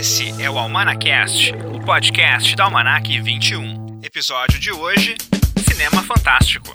Esse é o Almanacast, o podcast da Almanac 21. Episódio de hoje: Cinema Fantástico.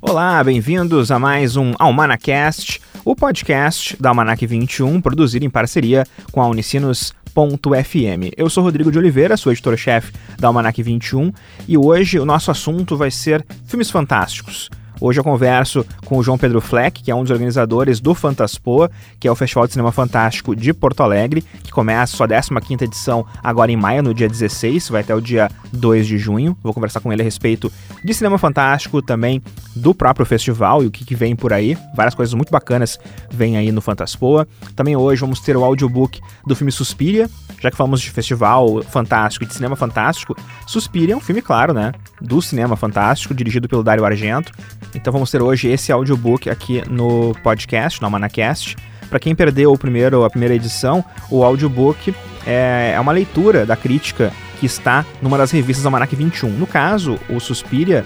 Olá, bem-vindos a mais um Almanacast, o podcast da Almanac 21, produzido em parceria com a Unicinos.fm. Eu sou Rodrigo de Oliveira, sou editor-chefe da Almanac 21 e hoje o nosso assunto vai ser filmes fantásticos. Hoje eu converso com o João Pedro Fleck, que é um dos organizadores do Fantaspoa, que é o Festival de Cinema Fantástico de Porto Alegre, que começa sua 15ª edição agora em maio, no dia 16, vai até o dia 2 de junho. Vou conversar com ele a respeito de cinema fantástico, também do próprio festival e o que, que vem por aí. Várias coisas muito bacanas vêm aí no Fantaspoa. Também hoje vamos ter o audiobook do filme Suspiria, já que falamos de festival fantástico e de cinema fantástico. Suspiria é um filme, claro, né? Do cinema fantástico, dirigido pelo Dario Argento. Então vamos ter hoje esse audiobook aqui no podcast, no Amanacast. Para quem perdeu o primeiro, a primeira edição, o audiobook é, é uma leitura da crítica que está numa das revistas Almanac 21. No caso, o Suspiria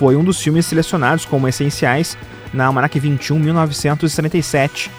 foi um dos filmes selecionados como essenciais na Almanac 21 1977,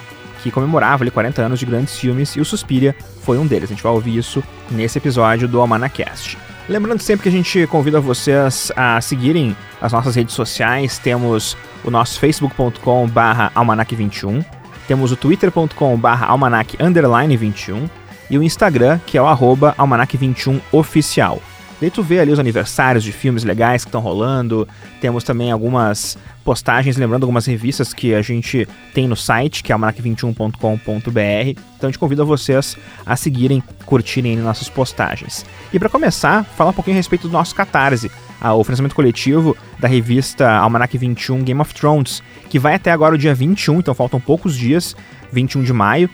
que comemorava ali 40 anos de grandes filmes, e o Suspiria foi um deles. A gente vai ouvir isso nesse episódio do Almanacast. Lembrando sempre que a gente convida vocês a seguirem as nossas redes sociais. Temos o nosso facebook.com barra almanac21, temos o twitter.com barra almanac 21 e o Instagram, que é o arroba almanac21 oficial. Daí tu vê ali os aniversários de filmes legais que estão rolando. Temos também algumas postagens, lembrando algumas revistas que a gente tem no site, que é almanac21.com.br. Então a gente convida vocês a seguirem, curtirem nossas postagens. E para começar, falar um pouquinho a respeito do nosso Catarse, o financiamento coletivo da revista Almanac 21 Game of Thrones, que vai até agora o dia 21, então faltam poucos dias, 21 de maio.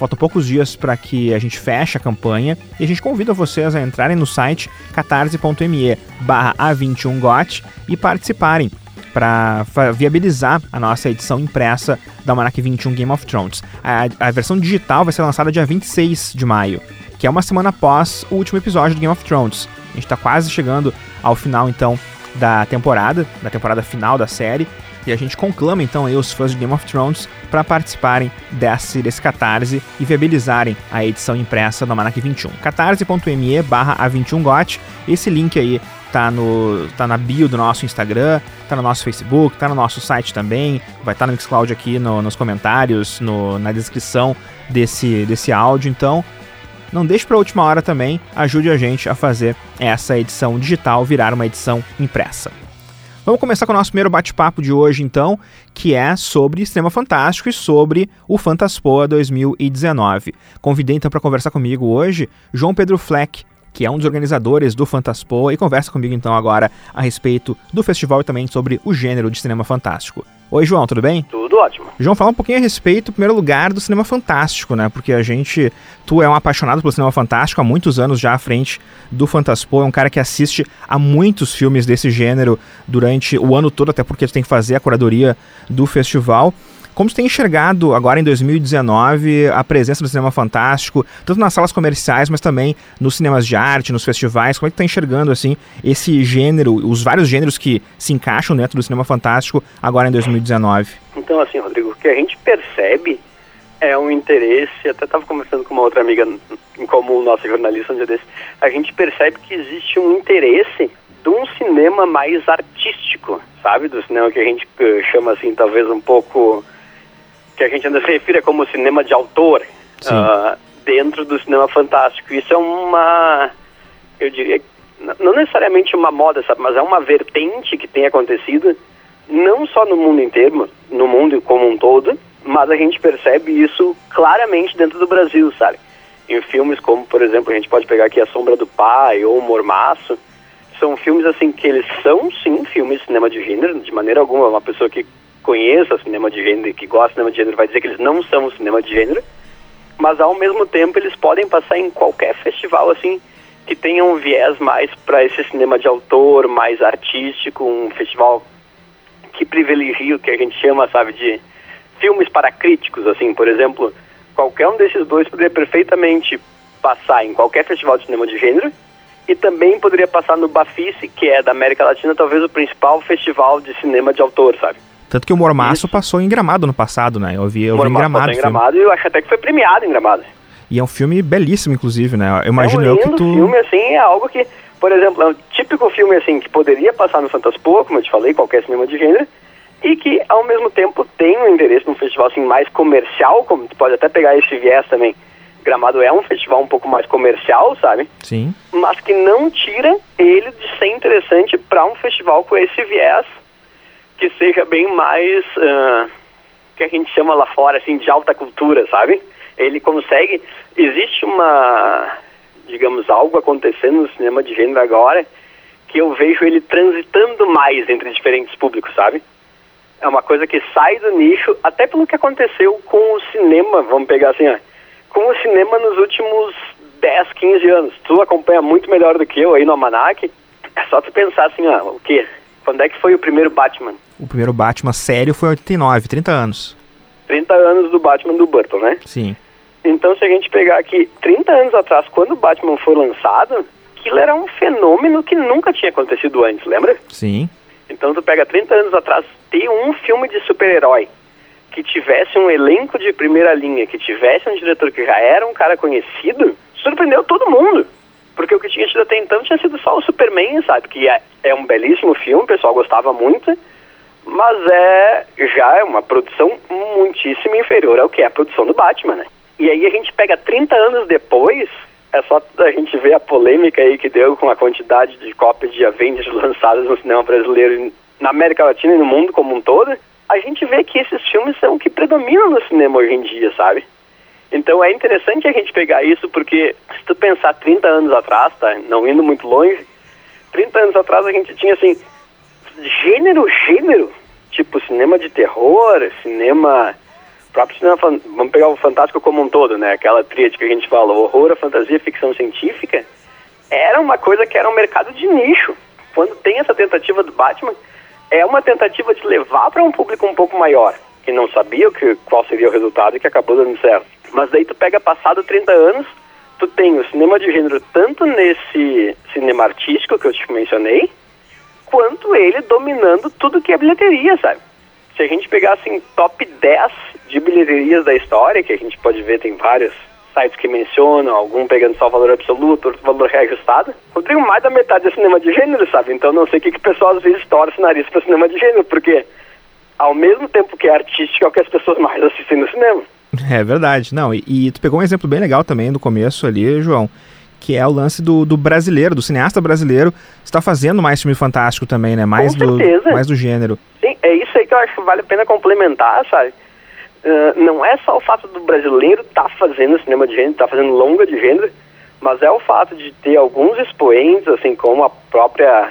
Faltam poucos dias para que a gente feche a campanha e a gente convida vocês a entrarem no site catarse.me barra A21GOT e participarem para viabilizar a nossa edição impressa da Almanac 21 Game of Thrones. A, a, versão digital vai ser lançada dia 26 de maio, que é uma semana após o último episódio do Game of Thrones. A gente está quase chegando ao final, então, da temporada, da temporada final da série, a gente conclama então aí os fãs de Game of Thrones para participarem desse, desse catarse e viabilizarem a edição impressa do Almanac 21. catarse.me barra A21GOT. Esse link aí tá, no, tá na bio do nosso Instagram, tá no nosso Facebook, tá no nosso site também, vai estar tá no Mixcloud aqui no, nos comentários, no, na descrição desse, desse áudio. Então, não deixe para a última hora também, ajude a gente a fazer essa edição digital virar uma edição impressa. Vamos começar com o nosso primeiro bate-papo de hoje, então, que é sobre Cinema Fantástico e sobre o Fantaspoa 2019. Convidei então para conversar comigo hoje João Pedro Fleck, que é um dos organizadores do Fantaspoa, e conversa comigo então agora a respeito do festival e também sobre o gênero de cinema fantástico. Oi, João, tudo bem? Tudo ótimo. João, fala um pouquinho a respeito, em primeiro lugar, do cinema fantástico, né? Porque a gente. Tu é um apaixonado pelo cinema fantástico há muitos anos já à frente do Fantaspo, é um cara que assiste a muitos filmes desse gênero durante o ano todo, até porque tu tem que fazer a curadoria do festival. Como você tem enxergado agora em 2019 a presença do cinema fantástico, tanto nas salas comerciais, mas também nos cinemas de arte, nos festivais? Como é que está enxergando assim esse gênero, os vários gêneros que se encaixam dentro do cinema fantástico agora em 2019? Então, assim, Rodrigo, o que a gente percebe é um interesse, até estava conversando com uma outra amiga comum, nossa jornalista, um dia desse, a gente percebe que existe um interesse de um cinema mais artístico, sabe? Do cinema que a gente uh, chama assim, talvez um pouco que a gente ainda se refira como cinema de autor uh, dentro do cinema fantástico. Isso é uma, eu diria, não necessariamente uma moda, sabe, mas é uma vertente que tem acontecido não só no mundo inteiro, no mundo como um todo, mas a gente percebe isso claramente dentro do Brasil, sabe? Em filmes como, por exemplo, a gente pode pegar aqui A Sombra do Pai ou Mormaço, são filmes assim que eles são sim filmes de cinema de gênero, de maneira alguma uma pessoa que conheça cinema de gênero e que gosta de cinema de gênero vai dizer que eles não são cinema de gênero, mas ao mesmo tempo eles podem passar em qualquer festival assim que tenha um viés mais para esse cinema de autor, mais artístico, um festival que privilegia o que a gente chama, sabe, de filmes para críticos, assim, por exemplo, qualquer um desses dois poderia perfeitamente passar em qualquer festival de cinema de gênero e também poderia passar no Bafice, que é da América Latina, talvez o principal festival de cinema de autor, sabe? Tanto que o Mormaço passou em Gramado no passado, né? Eu vi, eu vi em Gramado. Em Gramado e eu acho até que foi premiado em Gramado. E é um filme belíssimo, inclusive, né? Eu imagino é um eu que tu... filme, assim, é algo que, por exemplo, é um típico filme, assim, que poderia passar no Fantaspoa, como eu te falei, qualquer cinema de gênero, e que, ao mesmo tempo, tem um interesse num festival, assim, mais comercial, como tu pode até pegar esse viés também. Gramado é um festival um pouco mais comercial, sabe? Sim. Mas que não tira ele de ser interessante para um festival com esse viés que seja bem mais uh, que a gente chama lá fora assim de alta cultura, sabe? Ele consegue. Existe uma, digamos, algo acontecendo no cinema de gênero agora que eu vejo ele transitando mais entre diferentes públicos, sabe? É uma coisa que sai do nicho, até pelo que aconteceu com o cinema, vamos pegar assim, ó, com o cinema nos últimos 10, 15 anos. Tu acompanha muito melhor do que eu aí no Almanac. É só tu pensar assim, ó, o quê? Quando é que foi o primeiro Batman? O primeiro Batman sério foi em 89, 30 anos. 30 anos do Batman do Burton, né? Sim. Então, se a gente pegar aqui 30 anos atrás, quando o Batman foi lançado, aquilo era um fenômeno que nunca tinha acontecido antes, lembra? Sim. Então, tu pega 30 anos atrás, ter um filme de super-herói que tivesse um elenco de primeira linha, que tivesse um diretor que já era um cara conhecido, surpreendeu todo mundo. Porque o que tinha tido até então tinha sido só o Superman, sabe? Que é, é um belíssimo filme, o pessoal gostava muito, mas é já é uma produção muitíssimo inferior ao que é a produção do Batman, né? E aí a gente pega 30 anos depois, é só a gente ver a polêmica aí que deu com a quantidade de cópias de Avengers lançadas no cinema brasileiro, na América Latina e no mundo como um todo, a gente vê que esses filmes são o que predominam no cinema hoje em dia, sabe? Então é interessante a gente pegar isso porque se tu pensar 30 anos atrás, tá? Não indo muito longe, 30 anos atrás a gente tinha assim, gênero, gênero, tipo cinema de terror, cinema próprio cinema, vamos pegar o fantástico como um todo, né? Aquela tríade que a gente fala, horror, fantasia, ficção científica, era uma coisa que era um mercado de nicho. Quando tem essa tentativa do Batman, é uma tentativa de levar para um público um pouco maior, que não sabia que, qual seria o resultado e que acabou dando certo. Mas daí tu pega passado 30 anos, tu tem o cinema de gênero tanto nesse cinema artístico que eu te mencionei, quanto ele dominando tudo que é bilheteria, sabe? Se a gente pegar assim top 10 de bilheterias da história, que a gente pode ver, tem vários sites que mencionam, algum pegando só o valor absoluto, outro valor reajustado. Eu tenho mais da metade é cinema de gênero, sabe? Então não sei o que, que o pessoal às vezes torce o nariz para cinema de gênero, porque ao mesmo tempo que é artístico é o que as pessoas mais assistem no cinema. É verdade. Não, e, e tu pegou um exemplo bem legal também no começo ali, João, que é o lance do, do brasileiro, do cineasta brasileiro, está fazendo mais filme fantástico também, né? Mais Com do, mais do gênero. Sim, é isso aí que eu acho que vale a pena complementar, sabe? Uh, não é só o fato do brasileiro estar tá fazendo cinema de gênero, estar tá fazendo longa de gênero, mas é o fato de ter alguns expoentes, assim como a própria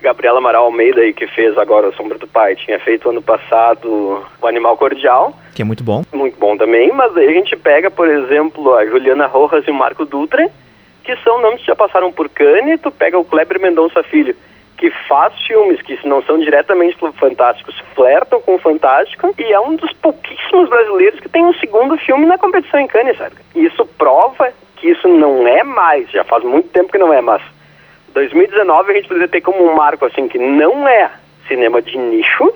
Gabriela Amaral Almeida aí, que fez agora a Sombra do Pai, tinha feito ano passado o Animal Cordial. Que é muito bom. Muito bom também, mas aí a gente pega, por exemplo, a Juliana Rojas e o Marco Dutra, que são nomes que já passaram por Cannes, tu pega o Kleber Mendonça Filho, que faz filmes que não são diretamente fantásticos, flertam com o fantástico, e é um dos pouquíssimos brasileiros que tem um segundo filme na competição em Cannes, sabe? E isso prova que isso não é mais, já faz muito tempo que não é mais, 2019 a gente poderia ter como um marco assim que não é cinema de nicho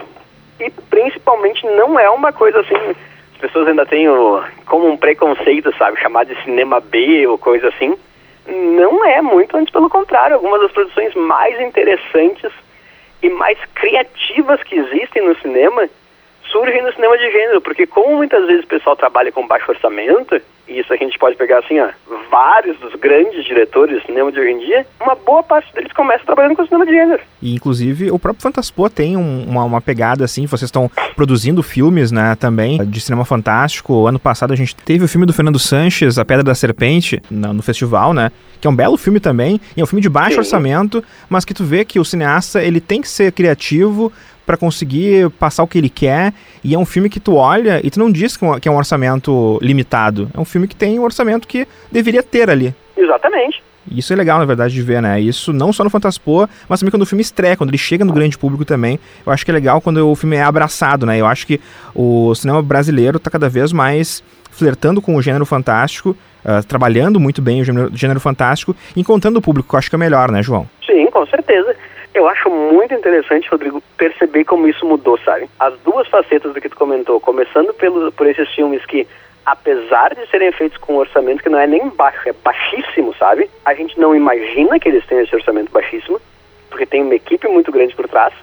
e principalmente não é uma coisa assim as pessoas ainda têm o, como um preconceito sabe? Chamar de cinema B ou coisa assim. Não é muito antes pelo contrário algumas das produções mais interessantes e mais criativas que existem no cinema surgem no cinema de gênero porque como muitas vezes o pessoal trabalha com baixo orçamento e isso a gente pode pegar assim, ó, vários dos grandes diretores de cinema de hoje em dia, uma boa parte deles começa trabalhando com cinema de gênero. E inclusive o próprio Fantaspo tem um, uma, uma, pegada assim, vocês estão produzindo filmes, né, também, de cinema fantástico. Ano passado a gente teve o filme do Fernando Sanches, A Pedra da Serpente, no, no festival, né, que é um belo filme também, e é um filme de baixo Sim. orçamento, mas que tu vê que o cineasta, ele tem que ser criativo, para conseguir passar o que ele quer. E é um filme que tu olha e tu não diz que é um orçamento limitado. É um filme que tem um orçamento que deveria ter ali. Exatamente. Isso é legal, na verdade, de ver, né? Isso não só no Fantaspoa, mas também quando o filme estreia, quando ele chega no grande público também. Eu acho que é legal quando o filme é abraçado, né? Eu acho que o cinema brasileiro está cada vez mais flertando com o gênero fantástico, uh, trabalhando muito bem o gênero, gênero fantástico, encontrando o público, que eu acho que é melhor, né, João? Sim, com certeza. Eu acho muito interessante, Rodrigo, perceber como isso mudou, sabe? As duas facetas do que tu comentou, começando pelo, por esses filmes que, apesar de serem feitos com um orçamento que não é nem baixo, é baixíssimo, sabe? A gente não imagina que eles tenham esse orçamento baixíssimo, porque tem uma equipe muito grande por trás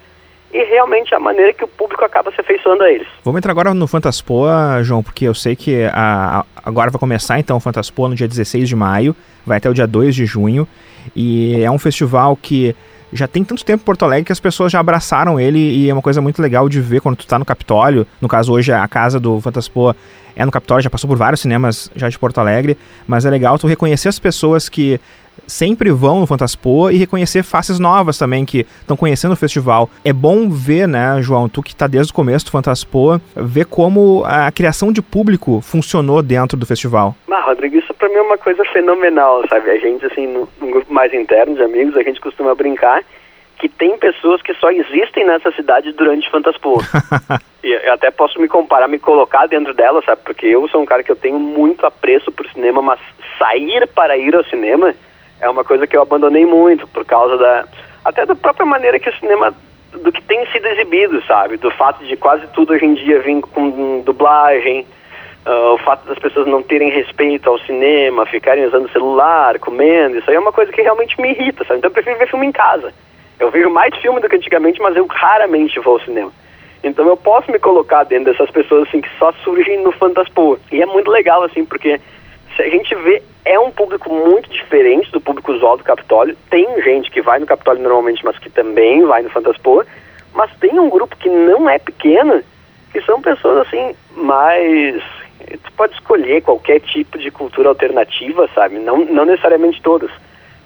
e realmente a maneira que o público acaba se afeiçoando a eles. Vamos entrar agora no Fantaspoa, João, porque eu sei que a, a, agora vai começar então o Fantaspoa no dia 16 de maio, vai até o dia 2 de junho, e é um festival que já tem tanto tempo em Porto Alegre que as pessoas já abraçaram ele e é uma coisa muito legal de ver quando tu tá no Capitólio. No caso, hoje a casa do Fantaspoa é no Capitólio, já passou por vários cinemas já de Porto Alegre, mas é legal tu reconhecer as pessoas que sempre vão no Fantaspoa e reconhecer faces novas também que estão conhecendo o festival. É bom ver, né, João, tu que está desde o começo do Fantaspoa, ver como a criação de público funcionou dentro do festival. Ah, Rodrigo, isso para mim é uma coisa fenomenal, sabe? A gente, assim, no, num grupo mais interno de amigos, a gente costuma brincar que tem pessoas que só existem nessa cidade durante Fantaspoa. e eu até posso me comparar, me colocar dentro dela, sabe? Porque eu sou um cara que eu tenho muito apreço por cinema, mas sair para ir ao cinema é uma coisa que eu abandonei muito por causa da até da própria maneira que o cinema do que tem sido exibido, sabe? Do fato de quase tudo hoje em dia vir com dublagem, uh, o fato das pessoas não terem respeito ao cinema, ficarem usando celular, comendo, isso aí é uma coisa que realmente me irrita, sabe? Então eu prefiro ver filme em casa. Eu vejo mais filme do que antigamente, mas eu raramente vou ao cinema. Então eu posso me colocar dentro dessas pessoas assim que só surgem no Fantaspoa. E é muito legal assim, porque a gente vê é um público muito diferente do público usual do Capitólio. Tem gente que vai no Capitólio normalmente, mas que também vai no Fantaspoa. Mas tem um grupo que não é pequeno, que são pessoas assim, mais. Tu pode escolher qualquer tipo de cultura alternativa, sabe? Não, não necessariamente todas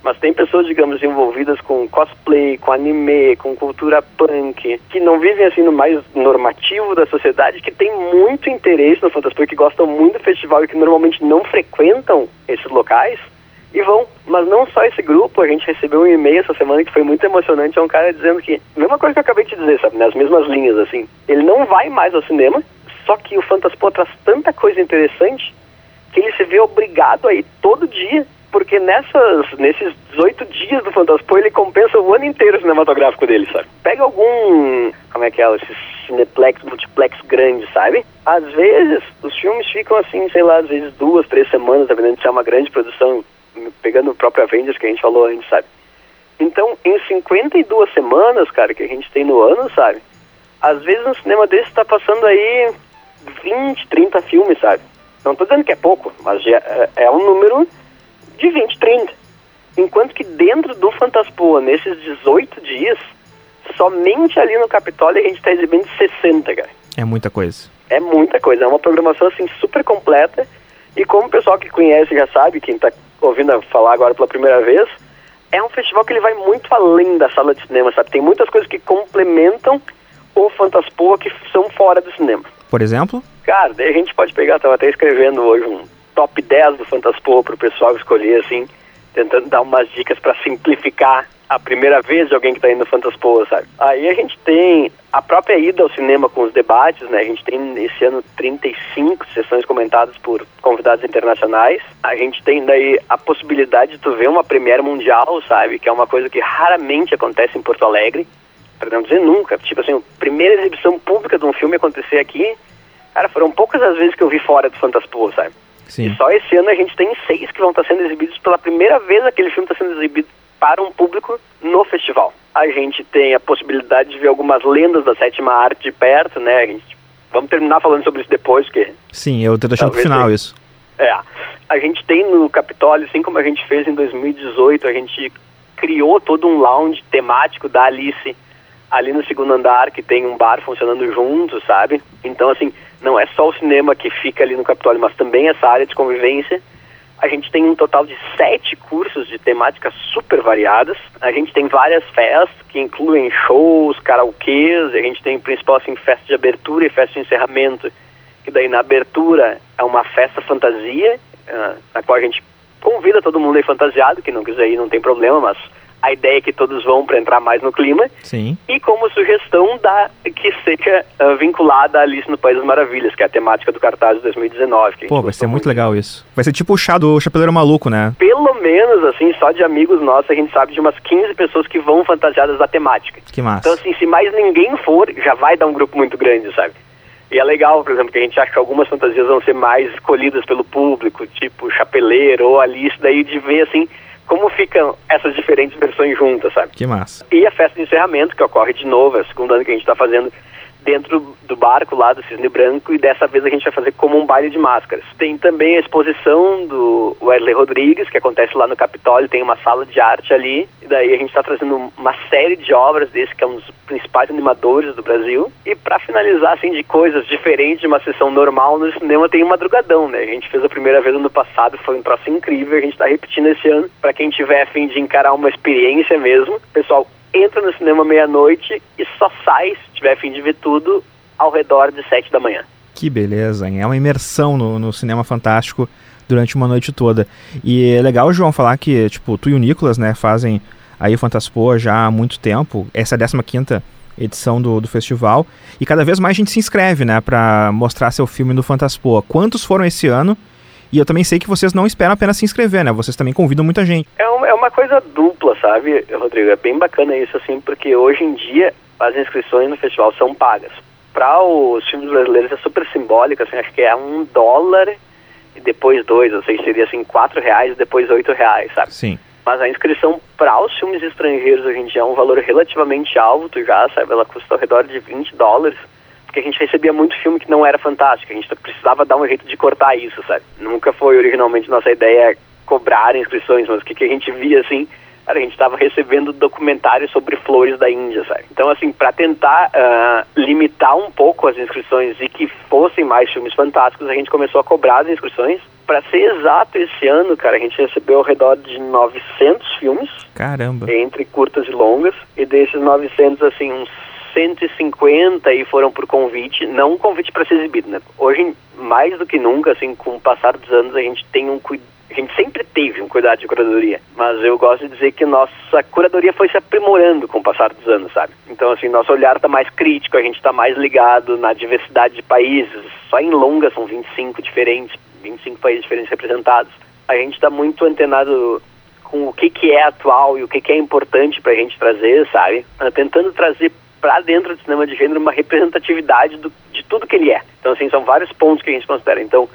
mas tem pessoas, digamos, envolvidas com cosplay, com anime, com cultura punk, que não vivem assim no mais normativo da sociedade, que tem muito interesse no Fantaspoa, que gostam muito do festival e que normalmente não frequentam esses locais e vão. Mas não só esse grupo, a gente recebeu um e-mail essa semana que foi muito emocionante, é um cara dizendo que, mesma coisa que eu acabei de dizer, sabe, nas mesmas linhas, assim, ele não vai mais ao cinema, só que o Fantaspoa traz tanta coisa interessante que ele se vê obrigado a ir todo dia porque nessas, nesses 18 dias do Fantaspo ele compensa o ano inteiro cinematográfico dele, sabe? Pega algum, como é que é, esses cineplex, multiplex grandes, sabe? Às vezes os filmes ficam assim, sei lá, às vezes duas, três semanas, dependendo se é uma grande produção, pegando o próprio Avengers que a gente falou antes, sabe? Então, em 52 semanas, cara, que a gente tem no ano, sabe? Às vezes um cinema desse está passando aí 20, 30 filmes, sabe? Não tô dizendo que é pouco, mas é, é um número de 20, 30. Enquanto que dentro do Fantaspoa, nesses 18 dias, somente ali no Capitólio a gente está exibindo 60, cara. É muita coisa. É muita coisa. É uma programação assim super completa. E como o pessoal que conhece já sabe, quem está ouvindo falar agora pela primeira vez, é um festival que ele vai muito além da sala de cinema, sabe? Tem muitas coisas que complementam o Fantaspoa que são fora do cinema. Por exemplo? Cara, a gente pode pegar, estava até escrevendo hoje um top 10 do Fantaspoa para o pessoal escolher, assim, tentando dar umas dicas para simplificar a primeira vez de alguém que está indo no Fantaspoa, sabe? Aí a gente tem a própria ida ao cinema com os debates, né? A gente tem esse ano 35 sessões comentadas por convidados internacionais. A gente tem daí a possibilidade de tu ver uma premiere mundial, sabe? Que é uma coisa que raramente acontece em Porto Alegre, para não dizer nunca. Tipo assim, a primeira exibição pública de um filme acontecer aqui, cara, foram poucas as vezes que eu vi fora do Fantaspoa, sabe? Sim. E só esse ano a gente tem seis que vão estar sendo exibidos pela primeira vez. Aquele filme está sendo exibido para um público no festival. A gente tem a possibilidade de ver algumas lendas da sétima arte de perto, né? Gente, vamos terminar falando sobre isso depois, que sim, eu tô deixando pro final tem. isso. É, a gente tem no Capitólio, assim como a gente fez em 2018, a gente criou todo um lounge temático da Alice ali no segundo andar, que tem um bar funcionando junto, sabe? Então, assim, não é só o cinema que fica ali no Capitólio, mas também essa área de convivência. A gente tem um total de sete cursos de temáticas super variadas. A gente tem várias festas que incluem shows, karaokês. A gente tem, principal, assim, festa de abertura e festa de encerramento. Que daí na abertura é uma festa fantasia, uh, na qual a gente convida todo mundo aí fantasiado, que não quiser ir não tem problema, mas a ideia é que todos vão para entrar mais no clima. Sim. E como sugestão da que seja uh, vinculada à Alice no País das Maravilhas, que é a temática do cartaz de 2019. Pô, vai ser muito, muito legal isso. Vai ser tipo o chá do Chapeleiro Maluco, né? Pelo menos, assim, só de amigos nossos, a gente sabe de umas 15 pessoas que vão fantasiadas da temática. Que massa. Então, assim, se mais ninguém for, já vai dar um grupo muito grande, sabe? E é legal, por exemplo, que a gente acha que algumas fantasias vão ser mais escolhidas pelo público, tipo Chapeleiro ou Alice, daí de ver, assim, como ficam essas diferentes versões juntas, sabe? Que massa. E a festa de encerramento, que ocorre de novo, é o segundo ano que a gente está fazendo dentro do barco lá do Cisne Branco e dessa vez a gente vai fazer como um baile de máscaras. Tem também a exposição do Wesley Rodrigues, que acontece lá no Capitólio, tem uma sala de arte ali, e daí a gente está trazendo uma série de obras desse, que é um dos principais animadores do Brasil. E para finalizar, assim, de coisas diferentes de uma sessão normal no cinema, tem um madrugadão, né? A gente fez a primeira vez no passado, foi um troço incrível, a gente está repetindo esse ano, para quem tiver a fim de encarar uma experiência mesmo. Pessoal, entra no cinema meia-noite e só sai, se tiver fim de ver tudo, ao redor de sete da manhã. Que beleza, hein? É uma imersão no, no cinema fantástico durante uma noite toda. E é legal, João, falar que, tipo, tu e o Nicolas, né, fazem aí o Fantaspoa já há muito tempo. Essa é a 15 edição do, do festival. E cada vez mais a gente se inscreve, né, para mostrar seu filme no Fantaspoa. Quantos foram esse ano? E eu também sei que vocês não esperam apenas se inscrever, né? Vocês também convidam muita gente. É, um, é uma coisa dupla, sabe, Rodrigo? É bem bacana isso, assim, porque hoje em dia as inscrições no festival são pagas. Para os filmes brasileiros é super simbólico, assim, acho que é um dólar e depois dois, ou seja, seria assim, quatro reais e depois oito reais, sabe? Sim. Mas a inscrição para os filmes estrangeiros hoje em dia é um valor relativamente alto já, sabe? Ela custa ao redor de 20 dólares porque a gente recebia muito filme que não era fantástico, a gente precisava dar um jeito de cortar isso, sabe? Nunca foi originalmente nossa ideia cobrar inscrições, mas o que, que a gente via assim, cara, a gente estava recebendo documentários sobre flores da Índia, sabe? Então, assim, para tentar uh, limitar um pouco as inscrições e que fossem mais filmes fantásticos, a gente começou a cobrar as inscrições. Para ser exato, esse ano, cara, a gente recebeu ao redor de 900 filmes. Caramba! Entre curtas e longas. E desses 900, assim, uns 150 e foram por convite, não um convite para ser exibido, né? Hoje, mais do que nunca, assim, com o passar dos anos, a gente tem um a gente sempre teve um cuidado de curadoria, mas eu gosto de dizer que nossa curadoria foi se aprimorando com o passar dos anos, sabe? Então, assim, nosso olhar está mais crítico, a gente está mais ligado na diversidade de países. Só em longa são 25 diferentes, 25 países diferentes representados. A gente está muito antenado com o que, que é atual e o que, que é importante para a gente trazer, sabe? Tentando trazer para dentro do cinema de gênero uma representatividade do, de tudo que ele é. Então, assim, são vários pontos que a gente considera. Então,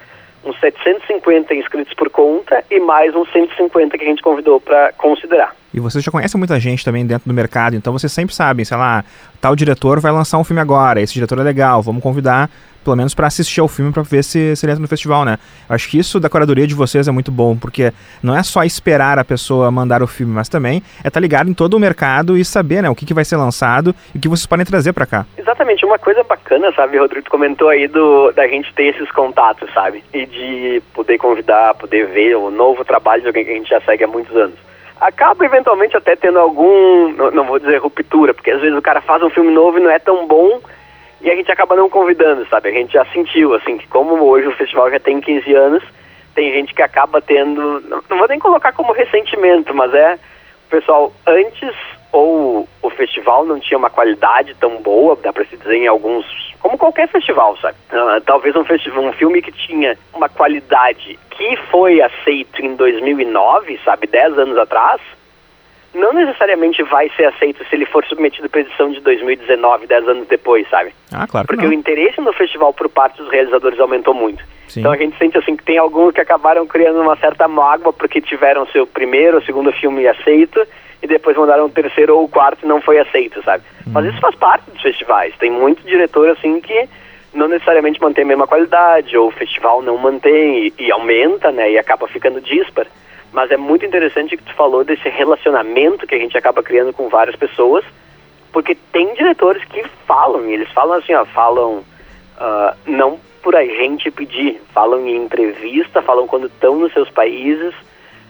uns 750 inscritos por conta e mais uns 150 que a gente convidou para considerar. E vocês já conhecem muita gente também dentro do mercado, então vocês sempre sabem, sei lá, tal diretor vai lançar um filme agora, esse diretor é legal, vamos convidar pelo menos para assistir ao filme para ver se, se ele entra no festival, né? Acho que isso da curadoria de vocês é muito bom, porque não é só esperar a pessoa mandar o filme, mas também é estar tá ligado em todo o mercado e saber, né, o que, que vai ser lançado e o que vocês podem trazer para cá. Exatamente, uma coisa bacana, sabe, Rodrigo, tu comentou aí do, da gente ter esses contatos, sabe? E de poder convidar, poder ver o novo trabalho de alguém que a gente já segue há muitos anos acaba eventualmente até tendo algum, não, não, vou dizer ruptura, porque às vezes o cara faz um filme novo e não é tão bom e a gente acaba não convidando, sabe? A gente já sentiu, assim, que como hoje o festival já tem 15 anos, tem gente que acaba tendo, não, vou nem colocar como ressentimento, mas é, pessoal, antes ou o festival não tinha uma qualidade tão boa, dá para se dizer em alguns, como qualquer festival, sabe? Uh, talvez um festival, um filme que tinha uma qualidade que foi aceito em 2009, sabe, 10 anos atrás, não necessariamente vai ser aceito se ele for submetido para edição de 2019, 10 anos depois, sabe? Ah, claro. Porque não. o interesse no festival por parte dos realizadores aumentou muito. Sim. Então a gente sente assim que tem alguns que acabaram criando uma certa mágoa porque tiveram seu primeiro ou segundo filme aceito e depois mandaram o terceiro ou o quarto e não foi aceito, sabe? Hum. Mas isso faz parte dos festivais. Tem muito diretor assim que não necessariamente mantém a mesma qualidade ou o festival não mantém e, e aumenta, né? E acaba ficando dispar mas é muito interessante que tu falou desse relacionamento que a gente acaba criando com várias pessoas, porque tem diretores que falam, e eles falam assim, ó, falam uh, não por a gente pedir, falam em entrevista, falam quando estão nos seus países.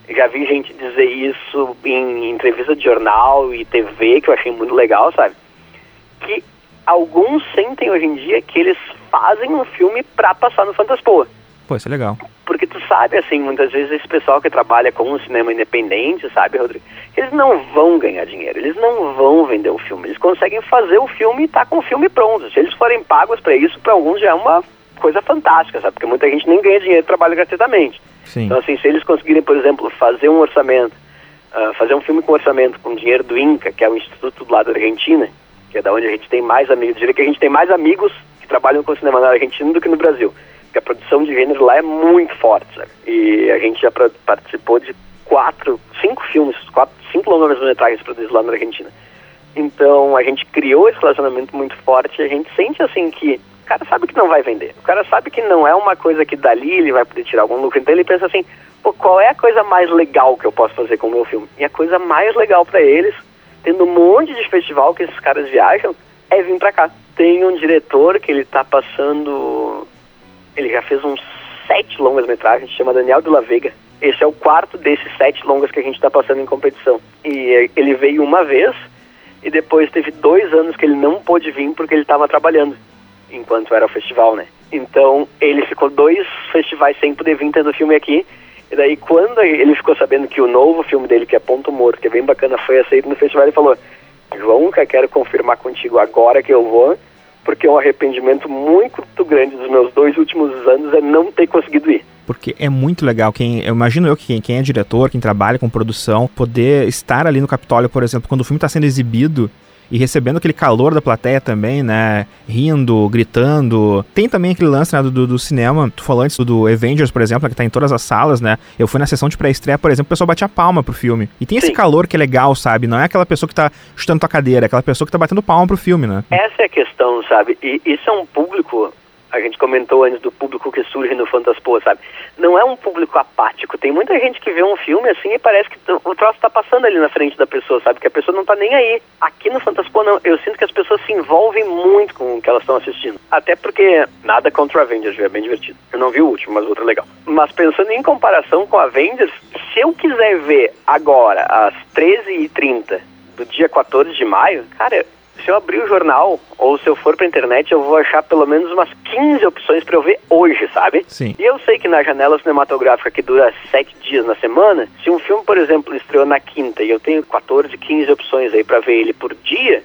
Já vi gente dizer isso em entrevista de jornal e TV, que eu achei muito legal, sabe? Que alguns sentem hoje em dia que eles fazem um filme para passar no Fantaspoa. Pô, isso é legal. Porque tu sabe, assim, muitas vezes esse pessoal que trabalha com o cinema independente, sabe, Rodrigo? Eles não vão ganhar dinheiro, eles não vão vender o filme, eles conseguem fazer o filme e tá com o filme pronto. Se eles forem pagos para isso, para alguns já é uma coisa fantástica, sabe? Porque muita gente nem ganha dinheiro e trabalha gratuitamente. Sim. Então, assim, se eles conseguirem, por exemplo, fazer um orçamento, uh, fazer um filme com orçamento com dinheiro do INCA, que é o Instituto do lado da Argentina, que é da onde a gente tem mais amigos, eu diria que a gente tem mais amigos que trabalham com cinema na Argentina do que no Brasil. Porque a produção de gênero lá é muito forte, sabe? E a gente já participou de quatro, cinco filmes, quatro, cinco longas-metragens produzidos lá na Argentina. Então a gente criou esse relacionamento muito forte e a gente sente assim que o cara sabe que não vai vender. O cara sabe que não é uma coisa que dali ele vai poder tirar algum lucro. Então ele pensa assim, pô, qual é a coisa mais legal que eu posso fazer com o meu filme? E a coisa mais legal para eles, tendo um monte de festival que esses caras viajam, é vir para cá. Tem um diretor que ele tá passando ele já fez uns sete longas metragens, chama Daniel de la Vega. Esse é o quarto desses sete longas que a gente está passando em competição. E eh, ele veio uma vez e depois teve dois anos que ele não pôde vir porque ele estava trabalhando enquanto era o festival, né? Então ele ficou dois festivais sem poder vir tendo filme aqui. E daí quando ele ficou sabendo que o novo filme dele, que é Ponto Morto, que é bem bacana, foi aceito no festival, ele falou: João, que quero confirmar contigo agora que eu vou porque é um arrependimento muito grande dos meus dois últimos anos é não ter conseguido ir. Porque é muito legal, quem, eu imagino eu que quem, quem é diretor, quem trabalha com produção, poder estar ali no Capitólio, por exemplo, quando o filme está sendo exibido e recebendo aquele calor da plateia também, né? Rindo, gritando. Tem também aquele lance né, do, do cinema. Tu falou antes do Avengers, por exemplo, que tá em todas as salas, né? Eu fui na sessão de pré-estreia, por exemplo, o pessoal batia palma pro filme. E tem Sim. esse calor que é legal, sabe? Não é aquela pessoa que tá chutando tua cadeira, é aquela pessoa que tá batendo palma pro filme, né? Essa é a questão, sabe? E isso é um público a gente comentou antes do público que surge no Fantaspoa, sabe? Não é um público apático. Tem muita gente que vê um filme assim e parece que o troço está passando ali na frente da pessoa, sabe? Que a pessoa não está nem aí. Aqui no Fantaspoa, não. Eu sinto que as pessoas se envolvem muito com o que elas estão assistindo. Até porque nada contra Avengers, é bem divertido. Eu não vi o último, mas o outro é legal. Mas pensando em comparação com Avengers, se eu quiser ver agora, às 13h30 do dia 14 de maio, cara, se eu abrir o jornal ou se eu for pra internet, eu vou achar pelo menos umas 15 opções para eu ver hoje, sabe? Sim. E eu sei que na janela cinematográfica que dura 7 dias na semana, se um filme, por exemplo, estreou na quinta e eu tenho 14, 15 opções aí para ver ele por dia,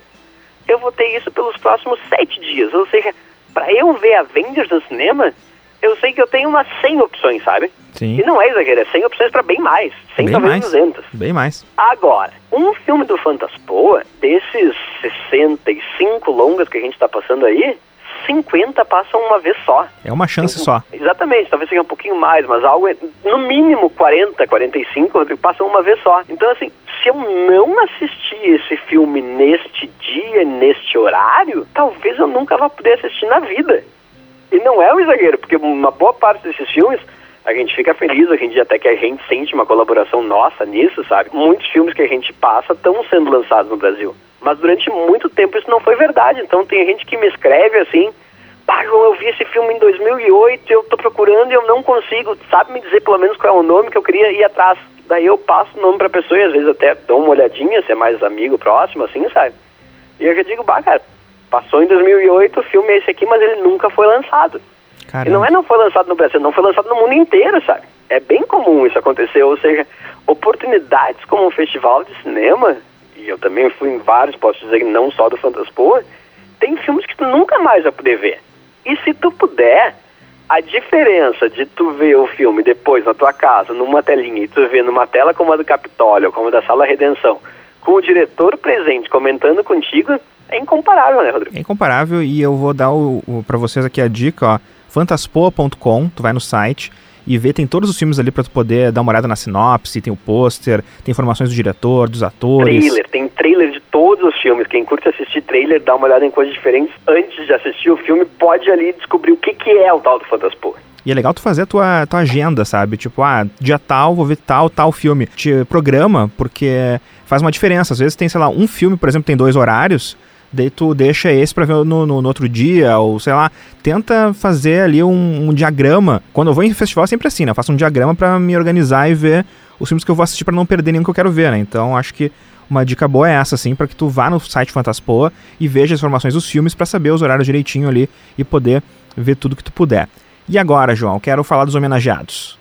eu vou ter isso pelos próximos 7 dias. Ou seja, para eu ver Avengers no cinema, eu sei que eu tenho umas 100 opções, sabe? Sim. E não é exagero, é 100 opções para bem mais. 100 bem talvez mais. 200. Bem mais. Agora, um filme do Fantaspoa, desses 65 longas que a gente está passando aí, 50 passam uma vez só. É uma chance só. Exatamente, talvez seja um pouquinho mais, mas algo, no mínimo 40, 45, passam uma vez só. Então, assim, se eu não assistir esse filme neste dia, neste horário, talvez eu nunca vá poder assistir na vida. E não é um exagero, porque uma boa parte desses filmes a gente fica feliz em dia até que a gente sente uma colaboração nossa nisso, sabe? Muitos filmes que a gente passa estão sendo lançados no Brasil. Mas durante muito tempo isso não foi verdade. Então tem gente que me escreve assim, pá, João, eu vi esse filme em 2008, eu tô procurando e eu não consigo, sabe me dizer pelo menos qual é o nome que eu queria ir atrás. Daí eu passo o nome pra pessoa e às vezes até dou uma olhadinha, se é mais amigo, próximo, assim, sabe? E eu já digo, bah, cara, Passou em 2008, o filme é esse aqui, mas ele nunca foi lançado. Caramba. E não é não foi lançado no Brasil, não foi lançado no mundo inteiro, sabe? É bem comum isso acontecer, ou seja, oportunidades como um festival de cinema, e eu também fui em vários, posso dizer, não só do Fantaspoa, tem filmes que tu nunca mais vai poder ver. E se tu puder, a diferença de tu ver o filme depois na tua casa, numa telinha, e tu ver numa tela como a do Capitólio, como a da Sala Redenção, com o diretor presente comentando contigo, é incomparável, né, Rodrigo? É incomparável e eu vou dar o, o para vocês aqui a dica, ó, fantaspoa.com, tu vai no site e vê, tem todos os filmes ali para tu poder dar uma olhada na sinopse, tem o pôster, tem informações do diretor, dos atores. Trailer, tem trailer de todos os filmes. Quem curte assistir trailer, dá uma olhada em coisas diferentes antes de assistir o filme, pode ali descobrir o que, que é o tal do Fantaspoa. E é legal tu fazer a tua, tua agenda, sabe? Tipo, ah, dia tal, vou ver tal, tal filme. Te programa, porque faz uma diferença. Às vezes tem, sei lá, um filme, por exemplo, tem dois horários daí tu deixa esse para ver no, no, no, outro dia, ou sei lá, tenta fazer ali um, um, diagrama. Quando eu vou em festival é sempre assim, né? Eu faço um diagrama para me organizar e ver os filmes que eu vou assistir para não perder nenhum que eu quero ver, né? Então acho que uma dica boa é essa, assim, para que tu vá no site Fantaspoa e veja as informações dos filmes para saber os horários direitinho ali e poder ver tudo que tu puder. E agora, João, quero falar dos homenageados.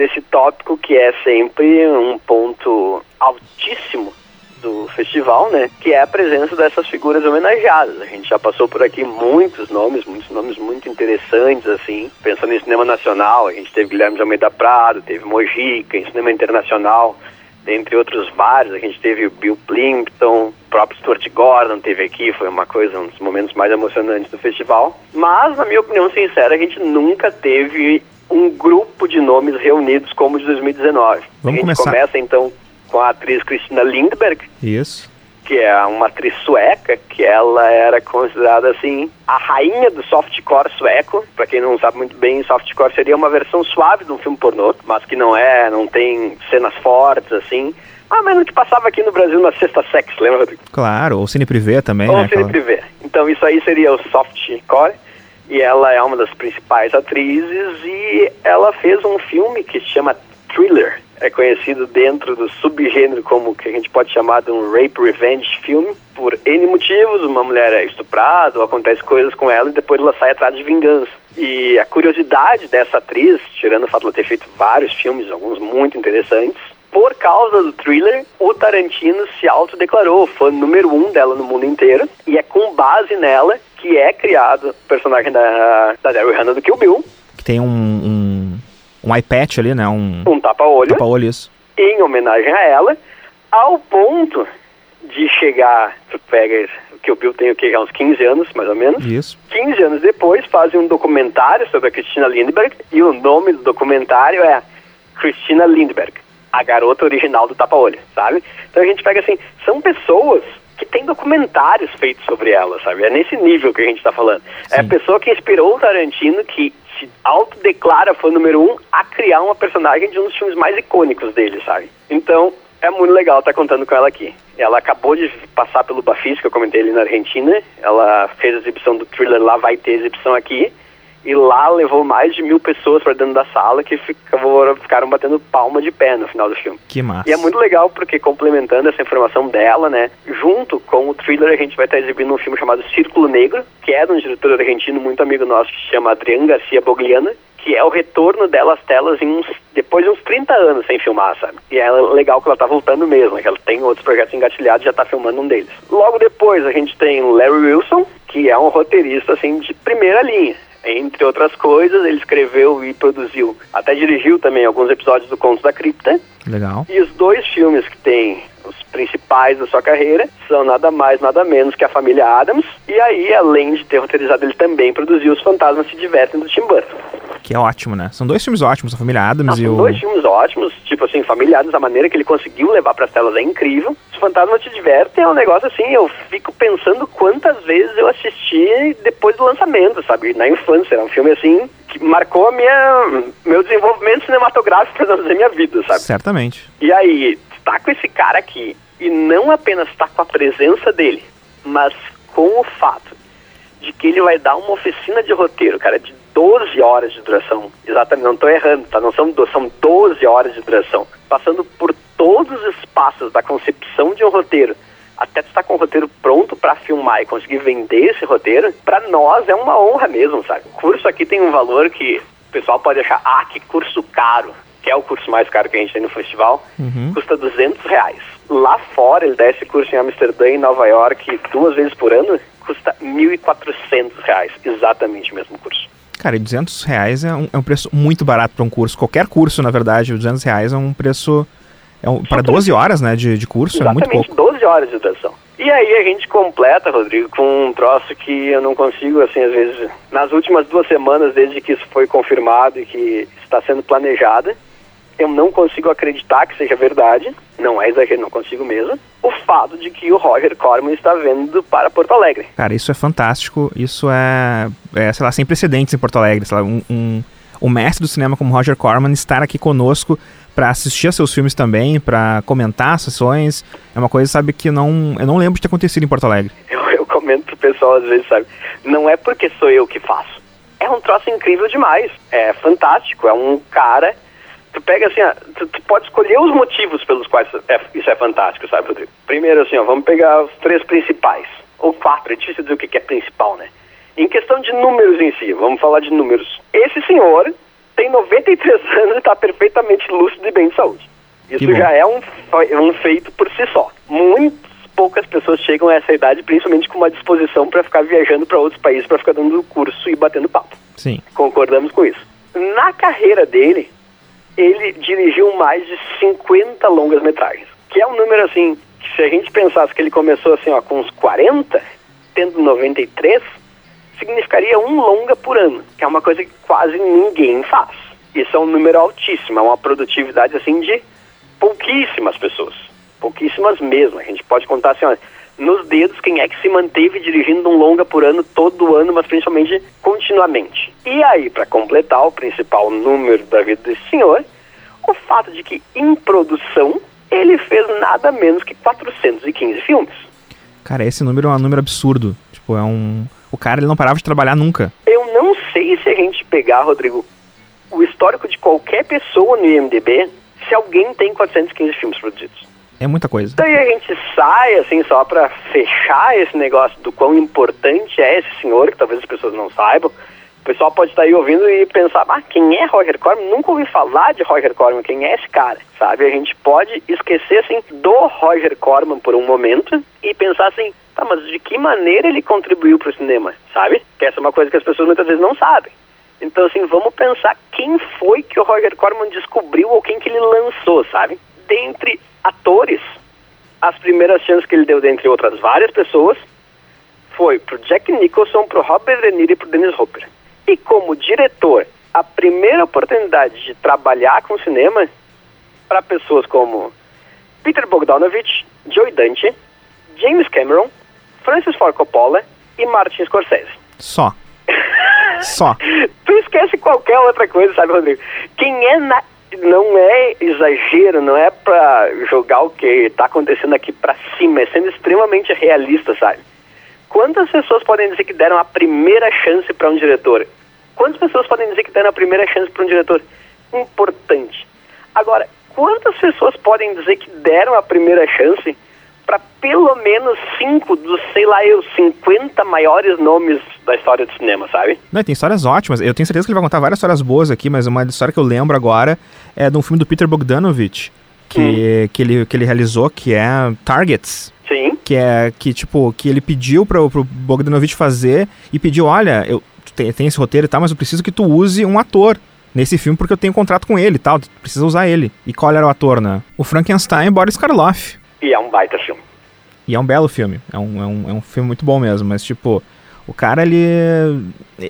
nesse tópico que é sempre um ponto altíssimo do festival, né? Que é a presença dessas figuras homenageadas. A gente já passou por aqui muitos nomes, muitos nomes muito interessantes, assim. Pensando em cinema nacional, a gente teve Guilherme de Almeida Prado, teve Mojica, em cinema internacional, dentre outros vários. A gente teve o Bill Plimpton, o próprio Stuart Gordon teve aqui, foi uma coisa, um dos momentos mais emocionantes do festival. Mas, na minha opinião sincera, a gente nunca teve um grupo de nomes reunidos como o de 2019. Vamos a gente começar. começa então com a atriz Christina Lindberg, Isso. que é uma atriz sueca, que ela era considerada assim a rainha do softcore sueco. Pra quem não sabe muito bem, softcore seria uma versão suave de um filme pornô, mas que não é, não tem cenas fortes assim. Ah, mas o que passava aqui no Brasil na Sexta Sex, lembra? Claro, ou Cine Privé também, Ou né? Cine aquela- Privé. Então isso aí seria o softcore. E ela é uma das principais atrizes e ela fez um filme que se chama Thriller. É conhecido dentro do subgênero como que a gente pode chamar de um rape revenge filme. Por N motivos, uma mulher é estuprada ou acontece coisas com ela e depois ela sai atrás de vingança. E a curiosidade dessa atriz, tirando o fato de ela ter feito vários filmes, alguns muito interessantes, por causa do thriller, o Tarantino se autodeclarou fã número um dela no mundo inteiro. E é com base nela que é criado o personagem da, da Daryl Hannah do Kill Bill, Que tem um, um, um eye patch ali, né? Um um tapa-olho, tapa-olho, isso. em homenagem a ela, ao ponto de chegar, tu pega o Kill Bill tem o que, uns 15 anos, mais ou menos, Isso. 15 anos depois fazem um documentário sobre a Christina Lindbergh e o nome do documentário é Christina Lindbergh, a garota original do tapa-olho, sabe? Então a gente pega assim, são pessoas que têm documentários feitos sobre ela, sabe? É nesse nível que a gente está falando. É a Sim. pessoa que inspirou o Tarantino, que se autodeclara fã número um, a criar uma personagem de um dos filmes mais icônicos dele, sabe? Então, é muito legal estar contando com ela aqui. Ela acabou de passar pelo Bafis, que eu comentei ali na Argentina. Ela fez a exibição do thriller lá, vai ter exibição aqui. E lá levou mais de mil pessoas para dentro da sala que ficaram, ficaram batendo palma de pé no final do filme. Que massa. E é muito legal porque, complementando essa informação dela, né, junto com o thriller, a gente vai estar exibindo um filme chamado Círculo Negro, que é de um diretor argentino muito amigo nosso, que se chama Adriano Garcia Bogliana, que é o retorno dela às telas em uns, depois de uns 30 anos sem filmar, sabe? E é legal que ela tá voltando mesmo, né, que ela tem outros projetos engatilhados e já tá filmando um deles. Logo depois, a gente tem o Larry Wilson, que é um roteirista, assim, de primeira linha. Entre outras coisas, ele escreveu e produziu, até dirigiu também alguns episódios do Contos da Cripta, Legal. e os dois filmes que tem os principais da sua carreira são nada mais, nada menos que a família Adams. E aí, além de ter roteirizado, ele também produziu Os Fantasmas Se Divertem do Tim Burton. Que é ótimo, né? São dois filmes ótimos, a família Adams Não, e são o. dois filmes ótimos, tipo assim, família Adams, a maneira que ele conseguiu levar para as telas é incrível. Os Fantasmas Se Divertem é um negócio assim, eu fico pensando quantas vezes eu assisti depois do lançamento, sabe? Na infância, era um filme assim que marcou a minha, meu desenvolvimento cinematográfico, para dizer minha vida, sabe? Certamente. E aí, tá com esse cara aqui, e não apenas tá com a presença dele, mas com o fato de que ele vai dar uma oficina de roteiro, cara, de 12 horas de duração. Exatamente, não tô errando, tá? Não são, são 12 horas de duração. Passando por todos os passos da concepção de um roteiro, até tu estar com o roteiro pronto para filmar e conseguir vender esse roteiro, para nós é uma honra mesmo, sabe? O curso aqui tem um valor que o pessoal pode achar, ah, que curso caro, que é o curso mais caro que a gente tem no festival, Uhum. custa 200 reais. Lá fora, ele dá esse curso em Amsterdã e Nova York duas vezes por ano, custa 1.400 reais, exatamente o mesmo curso. Cara, e 200 reais é um, é um preço muito barato para um curso. Qualquer curso, na verdade, 200 reais é um preço. É um, para 12 horas, né, de, de curso, é muito Exatamente, pouco. 12 horas de duração. E aí a gente completa, Rodrigo, com um troço que eu não consigo, assim, às vezes, nas últimas duas semanas, desde que isso foi confirmado e que está sendo planejada, eu não consigo acreditar que seja verdade, não é exagero, não consigo mesmo, o fato de que o Roger Corman está vendo para Porto Alegre. Cara, isso é fantástico. Isso é, é, sei lá, sem precedentes em Porto Alegre. Sei lá, um, um, um mestre do cinema como Roger Corman estar aqui conosco para assistir a seus filmes também, para comentar sessões. É uma coisa, sabe, que não, eu não lembro de ter acontecido em Porto Alegre. Eu, eu comento pro pessoal às vezes, sabe? Não é porque sou eu que faço. É um troço incrível demais. É fantástico. É um cara. Tu pega assim, ó, tu, tu pode escolher os motivos pelos quais é- isso é fantástico, sabe, Rodrigo? Primeiro, assim, ó, vamos pegar os três principais. Ou quatro, é difícil dizer o que é principal, né? Em questão de números em si, vamos falar de números. Esse senhor tem 93 anos e está perfeitamente lúcido e bem de saúde. Isso já é um, um feito por si só. Muitas poucas pessoas chegam a essa idade, principalmente com uma disposição para ficar viajando para outros países, para ficar dando curso e batendo papo. Sim. Concordamos com isso. Na carreira dele, ele dirigiu mais de 50 longas metragens, que é um número assim, que se a gente pensasse que ele começou assim, ó, com uns 40, tendo 93, significaria um longa por ano, que é uma coisa que quase ninguém faz. Isso é um número altíssimo, é uma produtividade assim de pouquíssimas pessoas, pouquíssimas mesmo. A gente pode contar assim, ó, nos dedos quem é que se manteve dirigindo um longa por ano todo ano, mas principalmente continuamente. E aí, para completar o principal número da vida desse senhor, o fato de que em produção ele fez nada menos que 415 filmes. Cara, esse número é um número absurdo. Tipo, é um. O cara ele não parava de trabalhar nunca. Eu não sei se a gente pegar, Rodrigo, o histórico de qualquer pessoa no IMDB, se alguém tem 415 filmes produzidos. É muita coisa. Daí a gente sai, assim, só para fechar esse negócio do quão importante é esse senhor, que talvez as pessoas não saibam. O pessoal pode estar aí ouvindo e pensar, ah, quem é Roger Corman? Nunca ouvi falar de Roger Corman, quem é esse cara? Sabe? A gente pode esquecer, assim, do Roger Corman por um momento e pensar assim, tá, mas de que maneira ele contribuiu para o cinema, sabe? Que essa é uma coisa que as pessoas muitas vezes não sabem. Então, assim, vamos pensar quem foi que o Roger Corman descobriu ou quem que ele lançou, sabe? Dentre atores, as primeiras chances que ele deu, dentre outras várias pessoas, foi pro Jack Nicholson, pro Robert De Niro e pro Dennis Hopper. E como diretor, a primeira oportunidade de trabalhar com cinema para pessoas como Peter Bogdanovich, Joe Dante, James Cameron, Francis Ford Coppola e Martin Scorsese. Só. Só. tu esquece qualquer outra coisa, sabe, Rodrigo? Quem é na não é exagero, não é pra jogar o que tá acontecendo aqui pra cima, é sendo extremamente realista, sabe? Quantas pessoas podem dizer que deram a primeira chance para um diretor? Quantas pessoas podem dizer que deram a primeira chance para um diretor importante? Agora, quantas pessoas podem dizer que deram a primeira chance para pelo menos cinco dos, sei lá, eu, 50 maiores nomes da história do cinema, sabe? Não, tem histórias ótimas. Eu tenho certeza que ele vai contar várias histórias boas aqui, mas uma história que eu lembro agora é de um filme do Peter Bogdanovich, que, hum. que, ele, que ele realizou, que é Targets. Sim. Que é, que tipo, que ele pediu pro, pro Bogdanovich fazer e pediu, olha, eu tem, tem esse roteiro e tal, mas eu preciso que tu use um ator nesse filme porque eu tenho um contrato com ele e tal, tu precisa usar ele. E qual era o ator, né? O Frankenstein Boris Karloff. E é um baita filme. E é um belo filme. É um, é um, é um filme muito bom mesmo. Mas, tipo, o cara, ele.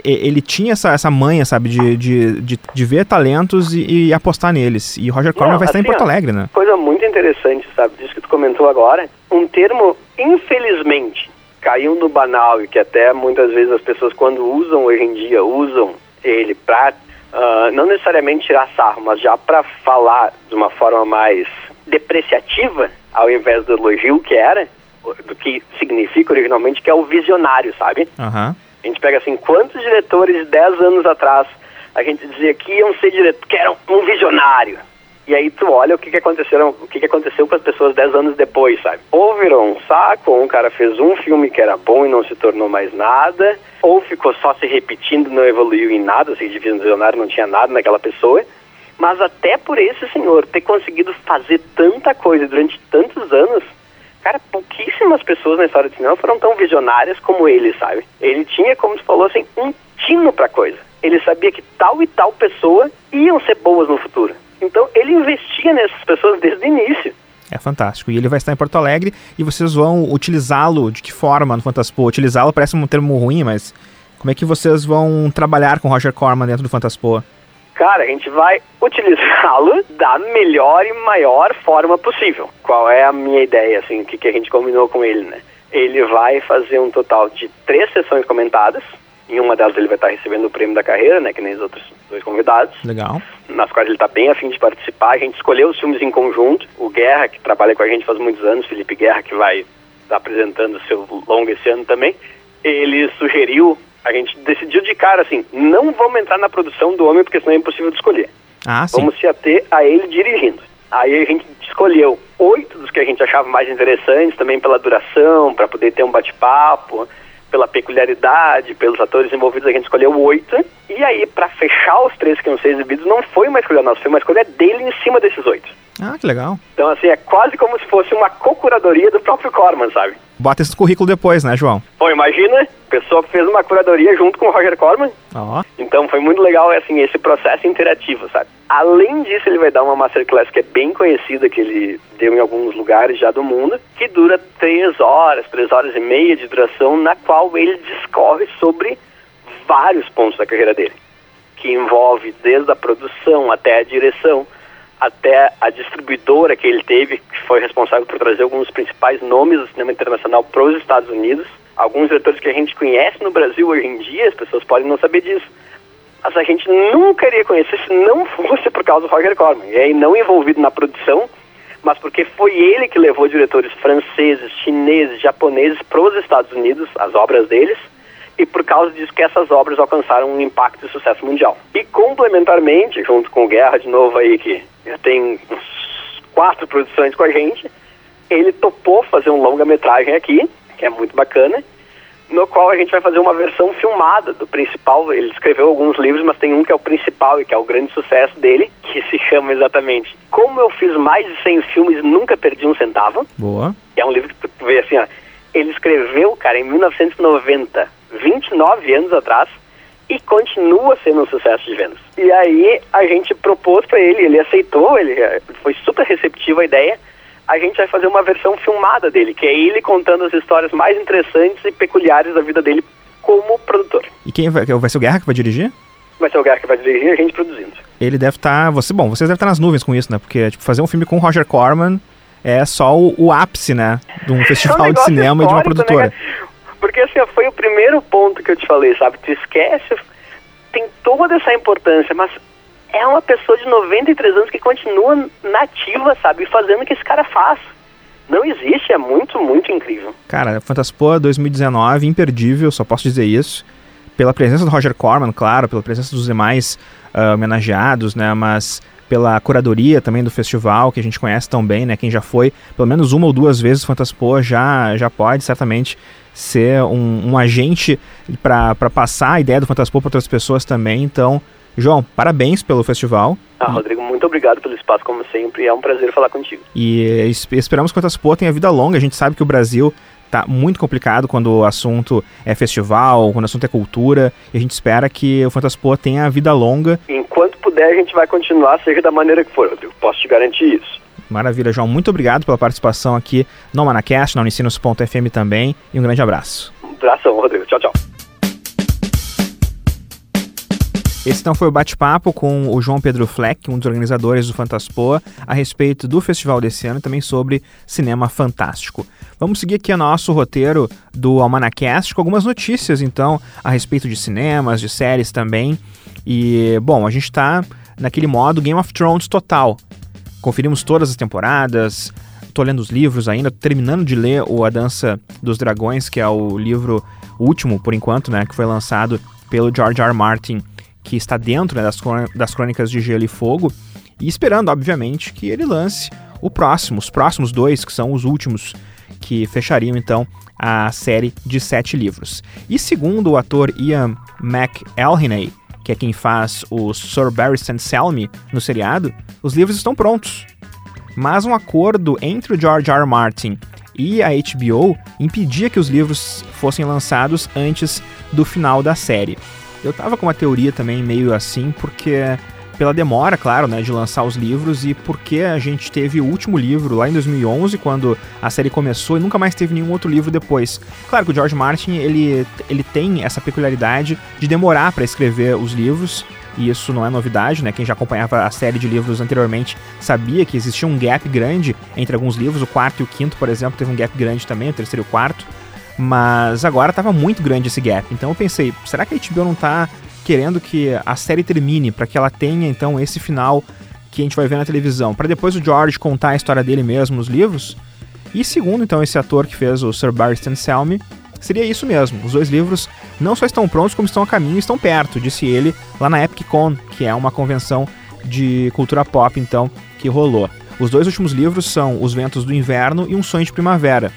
Ele tinha essa, essa manha, sabe, de, de, de, de ver talentos e, e, apostar neles. E Roger Corman vai assim, estar em Porto Alegre, né? Coisa muito interessante, sabe, disso que tu comentou agora. Um termo, infelizmente, caiu no banal e que até muitas vezes as pessoas, quando usam hoje em dia, usam ele pra. Uh, não necessariamente tirar sarro, mas já para falar de uma forma mais depreciativa, ao invés do elogio que era, do que significa originalmente, que é o visionário, sabe? Uhum. A gente pega assim, quantos diretores 10 anos atrás a gente dizia que iam ser diretores, que eram um visionário. E aí tu olha o que, que aconteceu, o que, que aconteceu com as pessoas 10 anos depois, sabe? Ou virou um saco, ou um cara fez um filme que era bom e não se tornou mais nada, ou ficou só se repetindo, não evoluiu em nada, assim, de visionário não tinha nada naquela pessoa. Mas até por esse senhor ter conseguido fazer tanta coisa durante tantos anos, cara, pouquíssimas pessoas na história do cinema foram tão visionárias como ele, sabe? Ele tinha, como se falou assim, um tino pra coisa. Ele sabia que tal e tal pessoa iam ser boas no futuro. Então ele investia nessas pessoas desde o início. É fantástico. E ele vai estar em Porto Alegre e vocês vão utilizá-lo de que forma no Fantaspo? Utilizá-lo parece um termo ruim, mas como é que vocês vão trabalhar com Roger Corman dentro do Fantaspo? Cara, a gente vai utilizá-lo da melhor e maior forma possível. Qual é a minha ideia, assim, o que, que a gente combinou com ele, né? Ele vai fazer um total de três sessões comentadas. Em uma delas ele vai estar recebendo o prêmio da carreira, né? Que nem os outros dois convidados. Legal. Nas quais ele está bem afim de participar. A gente escolheu os filmes em conjunto. O Guerra, que trabalha com a gente faz muitos anos, Felipe Guerra, que vai estar apresentando o seu longo esse ano também. Ele sugeriu a gente decidiu de cara assim, não vamos entrar na produção do homem porque senão é impossível de escolher. Ah, sim. Vamos se ater a ele dirigindo. Aí a gente escolheu oito dos que a gente achava mais interessantes, também pela duração, para poder ter um bate-papo, pela peculiaridade, pelos atores envolvidos, a gente escolheu oito. E aí, para fechar os três que iam ser exibidos, não foi uma escolha nossa, foi uma escolha dele em cima desses oito. Ah, que legal. Então, assim, é quase como se fosse uma co-curadoria do próprio Corman, sabe? Bota esse currículo depois, né, João? Bom, imagina, a pessoa fez uma curadoria junto com o Roger Corman. Ó. Então foi muito legal, assim, esse processo interativo, sabe? Além disso, ele vai dar uma masterclass que é bem conhecida, que ele deu em alguns lugares já do mundo, que dura três horas, três horas e meia de duração, na qual ele discorre sobre vários pontos da carreira dele, que envolve desde a produção até a direção, até a distribuidora que ele teve, que foi responsável por trazer alguns dos principais nomes do cinema internacional para os Estados Unidos. Alguns diretores que a gente conhece no Brasil hoje em dia, as pessoas podem não saber disso. Mas a gente nunca iria conhecer se não fosse por causa do Roger Corman. E aí, não envolvido na produção, mas porque foi ele que levou diretores franceses, chineses, japoneses para os Estados Unidos, as obras deles, e por causa disso que essas obras alcançaram um impacto e sucesso mundial. E complementarmente, junto com o Guerra de novo aí, que já tem uns quatro produções com a gente, ele topou fazer um longa-metragem aqui, que é muito bacana, no qual a gente vai fazer uma versão filmada do principal. Ele escreveu alguns livros, mas tem um que é o principal e que é o grande sucesso dele, que se chama exatamente Como Eu Fiz Mais de 100 Filmes e Nunca Perdi um Centavo. Boa. É um livro que tu vê assim, ó, ele escreveu, cara, em 1990, 29 anos atrás, e continua sendo um sucesso de vendas. E aí a gente propôs para ele, ele aceitou, ele foi super receptivo à ideia. A gente vai fazer uma versão filmada dele, que é ele contando as histórias mais interessantes e peculiares da vida dele como produtor. E quem vai, vai ser o Guerra que vai dirigir? Vai ser o Guerra que vai dirigir e a gente produzindo. Ele deve estar. Tá, você, bom, vocês devem estar nas nuvens com isso, né? Porque tipo, fazer um filme com o Roger Corman é só o, o ápice, né? De um festival é um de cinema e de uma produtora. Né? Porque assim, foi o primeiro ponto que eu te falei, sabe? Tu esquece, tem toda essa importância, mas é uma pessoa de 93 anos que continua nativa, sabe? Fazendo o que esse cara faz. Não existe, é muito, muito incrível. Cara, Fantaspoa 2019, imperdível, só posso dizer isso. Pela presença do Roger Corman, claro, pela presença dos demais uh, homenageados, né? Mas pela curadoria também do festival, que a gente conhece tão bem, né? Quem já foi pelo menos uma ou duas vezes Fantaspoa já, já pode certamente ser um, um agente para passar a ideia do Fantaspoa para outras pessoas também. Então, João, parabéns pelo festival. Ah, Rodrigo, muito obrigado pelo espaço, como sempre. É um prazer falar contigo. E esperamos que o Fantaspoa tenha vida longa. A gente sabe que o Brasil tá muito complicado quando o assunto é festival, quando o assunto é cultura, e a gente espera que o Fantaspoa tenha vida longa. Enquanto puder, a gente vai continuar, seja da maneira que for, Rodrigo. Posso te garantir isso. Maravilha, João. Muito obrigado pela participação aqui no Manacast, na Unicinos.fm também, e um grande abraço. Um abração, Rodrigo. Tchau, tchau. Esse então foi o bate-papo com o João Pedro Fleck, um dos organizadores do Fantaspoa, a respeito do festival desse ano e também sobre cinema fantástico. Vamos seguir aqui o nosso roteiro do Almanacast com algumas notícias, então, a respeito de cinemas, de séries também. E, bom, a gente está naquele modo Game of Thrones total. Conferimos todas as temporadas, tô lendo os livros ainda, terminando de ler o A Dança dos Dragões, que é o livro último, por enquanto, né, que foi lançado pelo George R. R. Martin que está dentro né, das, das crônicas de Gelo e Fogo, e esperando, obviamente, que ele lance o próximo, os próximos dois, que são os últimos que fechariam então a série de sete livros. E segundo o ator Ian McElhinney, que é quem faz o Sir Barristan Selmy no seriado, os livros estão prontos. Mas um acordo entre o George R. R. Martin e a HBO impedia que os livros fossem lançados antes do final da série. Eu tava com uma teoria também meio assim, porque pela demora, claro, né, de lançar os livros e porque a gente teve o último livro lá em 2011, quando a série começou e nunca mais teve nenhum outro livro depois. Claro que o George Martin, ele, ele tem essa peculiaridade de demorar para escrever os livros, e isso não é novidade, né? Quem já acompanhava a série de livros anteriormente sabia que existia um gap grande entre alguns livros, o quarto e o quinto, por exemplo, teve um gap grande também, o terceiro e o quarto. Mas agora estava muito grande esse gap. Então eu pensei, será que a HBO não está querendo que a série termine para que ela tenha então esse final que a gente vai ver na televisão, para depois o George contar a história dele mesmo nos livros? E segundo então esse ator que fez o Sir Barristan Selmy, seria isso mesmo. Os dois livros não só estão prontos, como estão a caminho estão perto, disse ele lá na EpicCon, que é uma convenção de cultura pop então que rolou. Os dois últimos livros são Os Ventos do Inverno e Um Sonho de Primavera.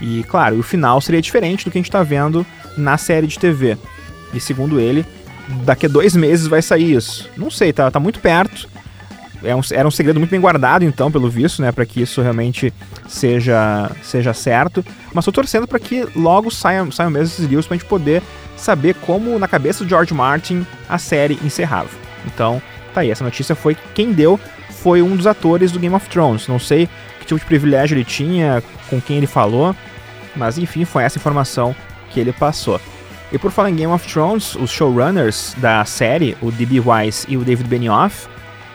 E claro, o final seria diferente do que a gente está vendo na série de TV. E segundo ele, daqui a dois meses vai sair isso. Não sei, tá, tá muito perto. É um, era um segredo muito bem guardado, então, pelo visto, né, para que isso realmente seja, seja certo. Mas tô torcendo para que logo saiam, saiam mesmo esses livros pra gente poder saber como, na cabeça do George Martin, a série encerrava. Então, tá aí, essa notícia foi quem deu foi um dos atores do Game of Thrones. Não sei que tipo de privilégio ele tinha, com quem ele falou, mas enfim, foi essa informação que ele passou. E por falar em Game of Thrones, os showrunners da série, o D.B. Weiss e o David Benioff,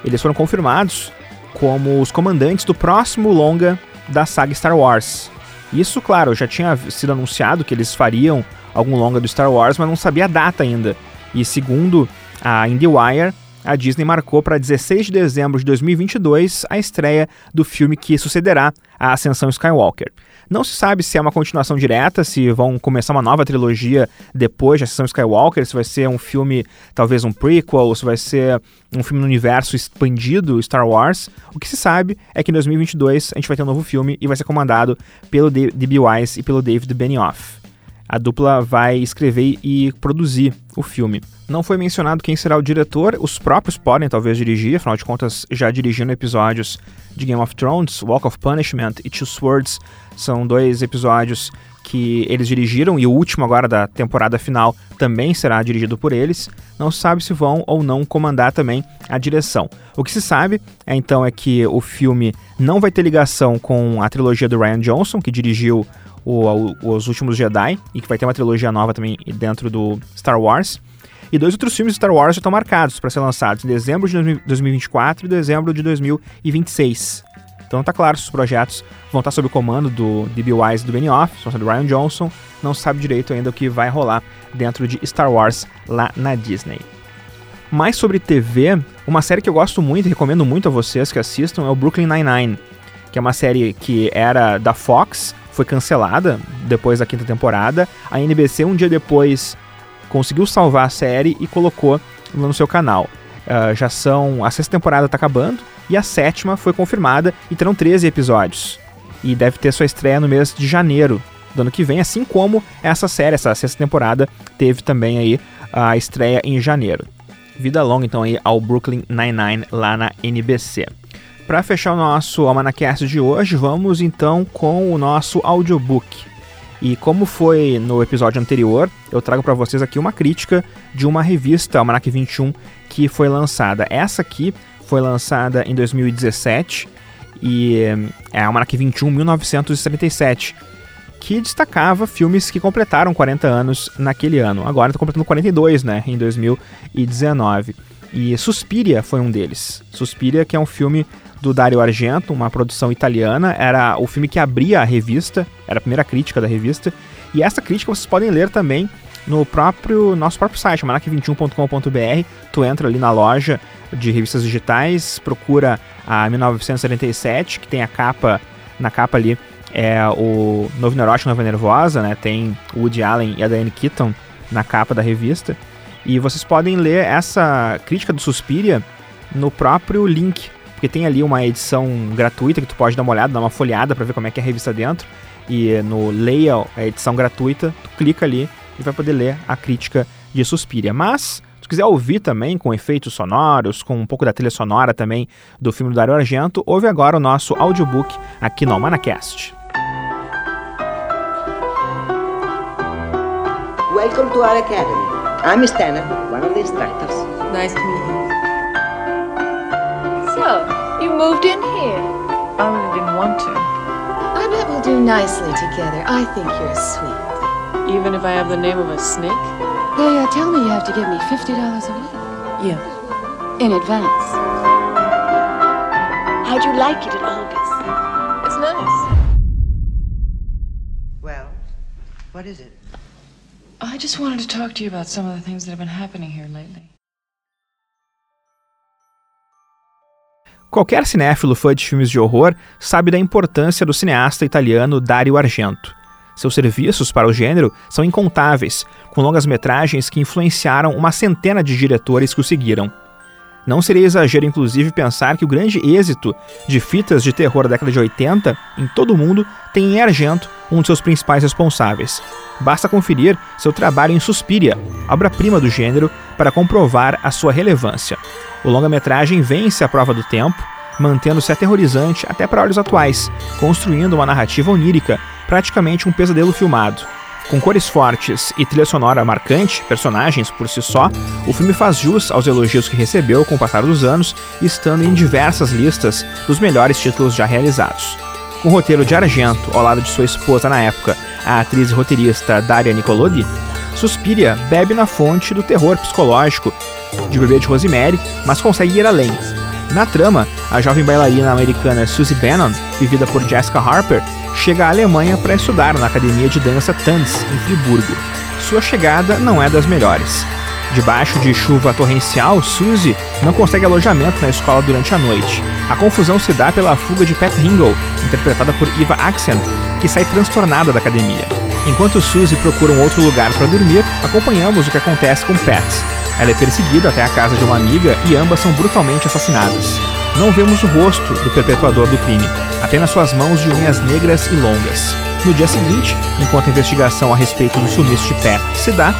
eles foram confirmados como os comandantes do próximo longa da saga Star Wars. Isso, claro, já tinha sido anunciado que eles fariam algum longa do Star Wars, mas não sabia a data ainda. E segundo a IndieWire, a Disney marcou para 16 de dezembro de 2022 a estreia do filme que sucederá a Ascensão Skywalker. Não se sabe se é uma continuação direta, se vão começar uma nova trilogia depois de Ascensão Skywalker, se vai ser um filme, talvez um prequel, se vai ser um filme no universo expandido Star Wars. O que se sabe é que em 2022 a gente vai ter um novo filme e vai ser comandado pelo D.B. Weiss e pelo David Benioff. A dupla vai escrever e produzir o filme. Não foi mencionado quem será o diretor, os próprios podem talvez dirigir, afinal de contas já dirigindo episódios de Game of Thrones, Walk of Punishment e Two Swords são dois episódios que eles dirigiram e o último agora da temporada final também será dirigido por eles. Não se sabe se vão ou não comandar também a direção. O que se sabe é então é que o filme não vai ter ligação com a trilogia do Ryan Johnson, que dirigiu o, o, Os Últimos Jedi, e que vai ter uma trilogia nova também dentro do Star Wars. E dois outros filmes de Star Wars já estão marcados para ser lançados em dezembro de 2024 e dezembro de 2026. Então tá claro, os projetos vão estar sob o comando do D.B. Wise e do Benioff, do Ryan Johnson. Não sabe direito ainda o que vai rolar dentro de Star Wars lá na Disney. Mais sobre TV, uma série que eu gosto muito e recomendo muito a vocês que assistam é o Brooklyn Nine-Nine, que é uma série que era da Fox, foi cancelada depois da quinta temporada. A NBC, um dia depois, conseguiu salvar a série e colocou no seu canal. Uh, já são. A sexta temporada está acabando e a sétima foi confirmada e terão 13 episódios. E deve ter sua estreia no mês de janeiro do ano que vem, assim como essa série, essa sexta temporada, teve também aí a estreia em janeiro. Vida longa então aí ao Brooklyn Nine-Nine lá na NBC. Para fechar o nosso Almanacast de hoje, vamos então com o nosso audiobook. E como foi no episódio anterior, eu trago para vocês aqui uma crítica de uma revista, Almanac 21, que foi lançada. Essa aqui foi lançada em 2017 e é a Almanac 21 1977, que destacava filmes que completaram 40 anos naquele ano. Agora está completando 42, né, em 2019. E Suspiria foi um deles. Suspiria, que é um filme do Dario Argento, uma produção italiana. Era o filme que abria a revista, era a primeira crítica da revista. E essa crítica vocês podem ler também no próprio nosso próprio site, manac21.com.br. Tu entra ali na loja de revistas digitais, procura a 1977, que tem a capa, na capa ali é o Novo Neurótico, Nova Nervosa, né? Tem o Woody Allen e a Diane Keaton na capa da revista. E vocês podem ler essa crítica do Suspiria no próprio link porque tem ali uma edição gratuita que tu pode dar uma olhada, dar uma folhada para ver como é que é a revista dentro. E no Leia, a edição gratuita, tu clica ali e vai poder ler a crítica de Suspiria. Mas, se quiser ouvir também com efeitos sonoros, com um pouco da trilha sonora também do filme do Dario Argento, ouve agora o nosso audiobook aqui no Almanacast. Welcome to our academy. I'm Stana, one of the instructors. Nice to meet you. So, you moved in here? I really didn't want to. I bet we'll do nicely together. I think you're sweet. Even if I have the name of a snake? They uh, tell me you have to give me $50 a week. Yeah. In advance. How'd you like it at Olga's? It's nice. Well, what is it? I just wanted to talk to you about some of the things that have been happening here lately. Qualquer cinéfilo fã de filmes de horror sabe da importância do cineasta italiano Dario Argento. Seus serviços para o gênero são incontáveis, com longas-metragens que influenciaram uma centena de diretores que o seguiram. Não seria exagero, inclusive, pensar que o grande êxito de fitas de terror da década de 80 em todo o mundo tem em Argento um de seus principais responsáveis. Basta conferir seu trabalho em Suspiria, obra-prima do gênero, para comprovar a sua relevância. O longa-metragem vence a prova do tempo, mantendo-se aterrorizante até para olhos atuais, construindo uma narrativa onírica, praticamente um pesadelo filmado. Com cores fortes e trilha sonora marcante, personagens por si só, o filme faz jus aos elogios que recebeu com o passar dos anos, estando em diversas listas dos melhores títulos já realizados. Com roteiro de Argento ao lado de sua esposa na época, a atriz e roteirista Daria Nicolodi, Suspiria bebe na fonte do terror psicológico de Bebê de Rosemary, mas consegue ir além. Na trama, a jovem bailarina americana Susie Bannon, vivida por Jessica Harper, chega à Alemanha para estudar na academia de dança Tanz, em Friburgo. Sua chegada não é das melhores. Debaixo de chuva torrencial, Suzy não consegue alojamento na escola durante a noite. A confusão se dá pela fuga de Pat Hingle, interpretada por Eva Axen, que sai transtornada da academia. Enquanto Suzy procura um outro lugar para dormir, acompanhamos o que acontece com Pat. Ela é perseguida até a casa de uma amiga e ambas são brutalmente assassinadas. Não vemos o rosto do perpetuador do crime, apenas suas mãos de unhas negras e longas. No dia seguinte, enquanto a investigação a respeito do sumiço de Pat se dá,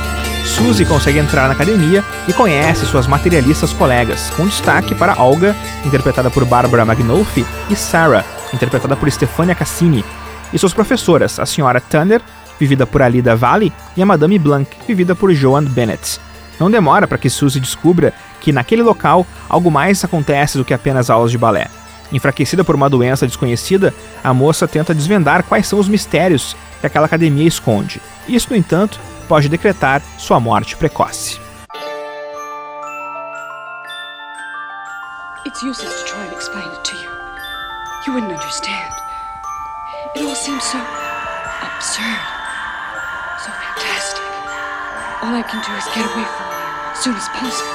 Suzy consegue entrar na academia e conhece suas materialistas colegas, com destaque para Olga, interpretada por Barbara Magnolfi, e Sarah, interpretada por Stefania Cassini, e suas professoras, a senhora Tanner, vivida por Alida Valley, e a Madame Blanc, vivida por Joan Bennett. Não demora para que Suzy descubra que naquele local algo mais acontece do que apenas aulas de balé. Enfraquecida por uma doença desconhecida, a moça tenta desvendar quais são os mistérios que aquela academia esconde. Isso, no entanto, pode decretar sua morte precoce. It's useless to try and explain it to you. You wouldn't understand. It all seems so absurd, so fantastic. All I can do is get away from as soon as possible.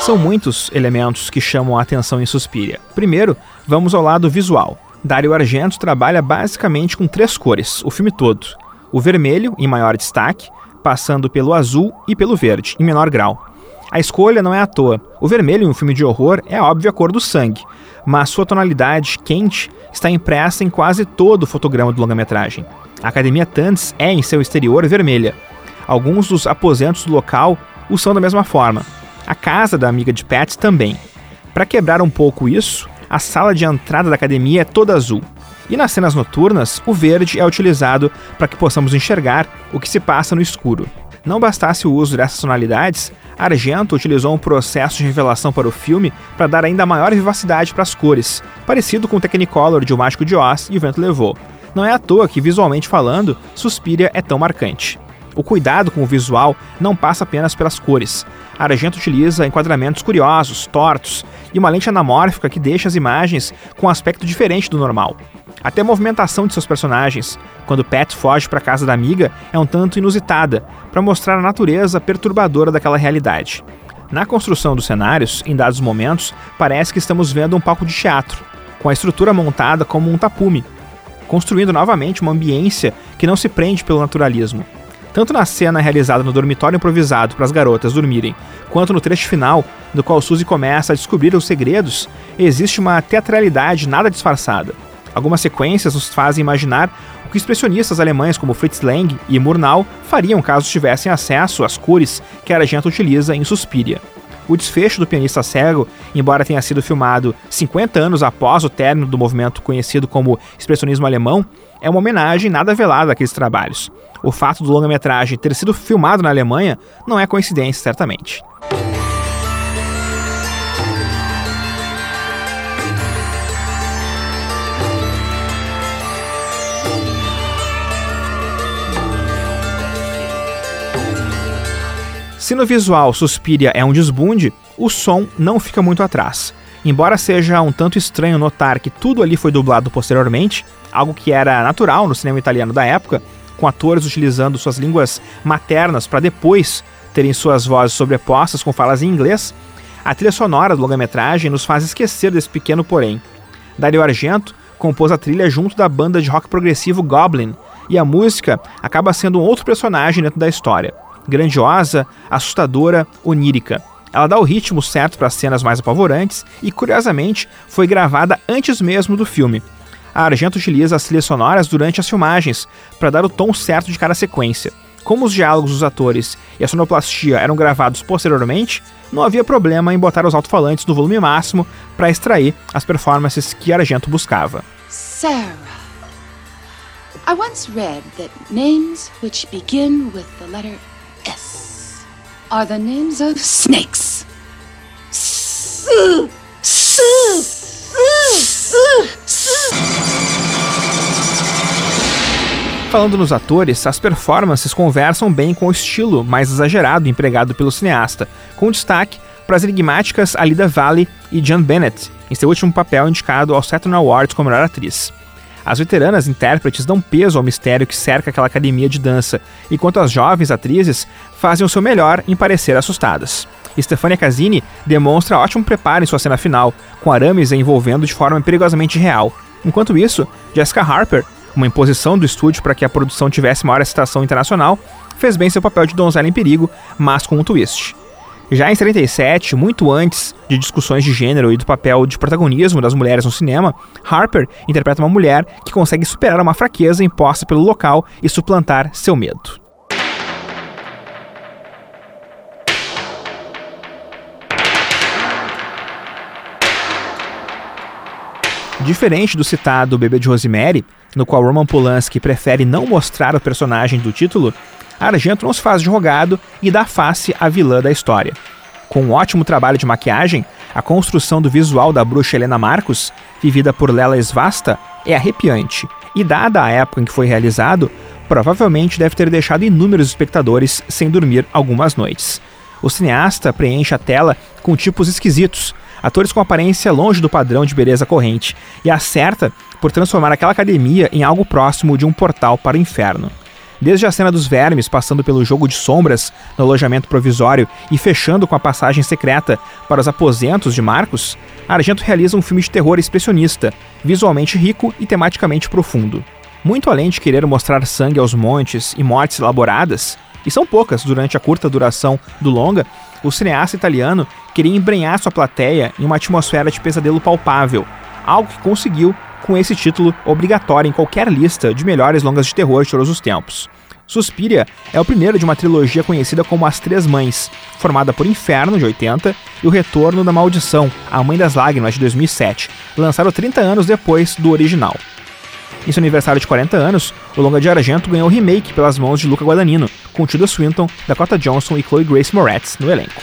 São muitos elementos que chamam a atenção em Suspiria. Primeiro, vamos ao lado visual. Dario Argento trabalha basicamente com três cores, o filme todo. O vermelho, em maior destaque, passando pelo azul e pelo verde, em menor grau. A escolha não é à toa. O vermelho em um filme de horror é a óbvia cor do sangue, mas sua tonalidade quente está impressa em quase todo o fotograma do longa-metragem. A Academia Tanz é, em seu exterior, vermelha. Alguns dos aposentos do local o são da mesma forma. A casa da amiga de Pat também. Para quebrar um pouco isso, a sala de entrada da academia é toda azul. E nas cenas noturnas, o verde é utilizado para que possamos enxergar o que se passa no escuro. Não bastasse o uso dessas tonalidades, Argento utilizou um processo de revelação para o filme para dar ainda maior vivacidade para as cores, parecido com o Technicolor de O Mágico de Oz e O Vento Levou. Não é à toa que, visualmente falando, Suspiria é tão marcante. O cuidado com o visual não passa apenas pelas cores. Argento utiliza enquadramentos curiosos, tortos e uma lente anamórfica que deixa as imagens com um aspecto diferente do normal. Até a movimentação de seus personagens, quando Pat foge para casa da amiga, é um tanto inusitada, para mostrar a natureza perturbadora daquela realidade. Na construção dos cenários, em dados momentos, parece que estamos vendo um palco de teatro, com a estrutura montada como um tapume, construindo novamente uma ambiência que não se prende pelo naturalismo. Tanto na cena realizada no dormitório improvisado para as garotas dormirem, quanto no trecho final, no qual Suzy começa a descobrir os segredos, existe uma teatralidade nada disfarçada. Algumas sequências nos fazem imaginar o que expressionistas alemães como Fritz Lang e Murnau fariam caso tivessem acesso às cores que a Argento utiliza em Suspiria. O desfecho do pianista cego, embora tenha sido filmado 50 anos após o término do movimento conhecido como expressionismo alemão, é uma homenagem nada velada àqueles trabalhos. O fato do longa-metragem ter sido filmado na Alemanha não é coincidência, certamente. Se no visual Suspiria é um desbunde, o som não fica muito atrás. Embora seja um tanto estranho notar que tudo ali foi dublado posteriormente, algo que era natural no cinema italiano da época, com atores utilizando suas línguas maternas para depois terem suas vozes sobrepostas com falas em inglês, a trilha sonora do longa-metragem nos faz esquecer desse pequeno porém. Dario Argento compôs a trilha junto da banda de rock progressivo Goblin, e a música acaba sendo um outro personagem dentro da história. Grandiosa, assustadora, onírica. Ela dá o ritmo certo para as cenas mais apavorantes e, curiosamente, foi gravada antes mesmo do filme. A Argento utiliza as trilhas sonoras durante as filmagens para dar o tom certo de cada sequência. Como os diálogos dos atores e a sonoplastia eram gravados posteriormente, não havia problema em botar os alto-falantes no volume máximo para extrair as performances que Argento buscava. Sarah. I once read that names which begin with the letter are the names of snakes. Falando nos atores, as performances conversam bem com o estilo mais exagerado empregado pelo cineasta, com destaque para as enigmáticas Alida Valli e Jan Bennett, em seu último papel indicado ao Saturn Awards como melhor atriz. As veteranas intérpretes dão peso ao mistério que cerca aquela academia de dança, enquanto as jovens atrizes fazem o seu melhor em parecer assustadas. Stefania Casini demonstra ótimo preparo em sua cena final, com arames envolvendo de forma perigosamente real. Enquanto isso, Jessica Harper, uma imposição do estúdio para que a produção tivesse maior aceitação internacional, fez bem seu papel de donzela em perigo, mas com um twist. Já em 77, muito antes de discussões de gênero e do papel de protagonismo das mulheres no cinema, Harper interpreta uma mulher que consegue superar uma fraqueza imposta pelo local e suplantar seu medo. Diferente do citado Bebê de Rosemary, no qual Roman Polanski prefere não mostrar o personagem do título, Argento não se faz de rogado e dá face à vilã da história. Com um ótimo trabalho de maquiagem, a construção do visual da bruxa Helena Marcos, vivida por Lela Svasta, é arrepiante, e dada a época em que foi realizado, provavelmente deve ter deixado inúmeros espectadores sem dormir algumas noites. O cineasta preenche a tela com tipos esquisitos, atores com aparência longe do padrão de beleza corrente, e acerta por transformar aquela academia em algo próximo de um portal para o inferno. Desde a cena dos vermes, passando pelo jogo de sombras no alojamento provisório e fechando com a passagem secreta para os aposentos de Marcos, Argento realiza um filme de terror expressionista, visualmente rico e tematicamente profundo. Muito além de querer mostrar sangue aos montes e mortes elaboradas, e são poucas durante a curta duração do longa, o cineasta italiano queria embrenhar sua plateia em uma atmosfera de pesadelo palpável, algo que conseguiu com esse título obrigatório em qualquer lista de melhores longas de terror de todos os tempos. Suspiria é o primeiro de uma trilogia conhecida como As Três Mães, formada por Inferno, de 80, e O Retorno da Maldição, A Mãe das Lágrimas, de 2007, lançado 30 anos depois do original. Em seu aniversário de 40 anos, o longa de Argento ganhou remake pelas mãos de Luca Guadagnino, com Tilda Swinton, Dakota Johnson e Chloe Grace Moretz no elenco.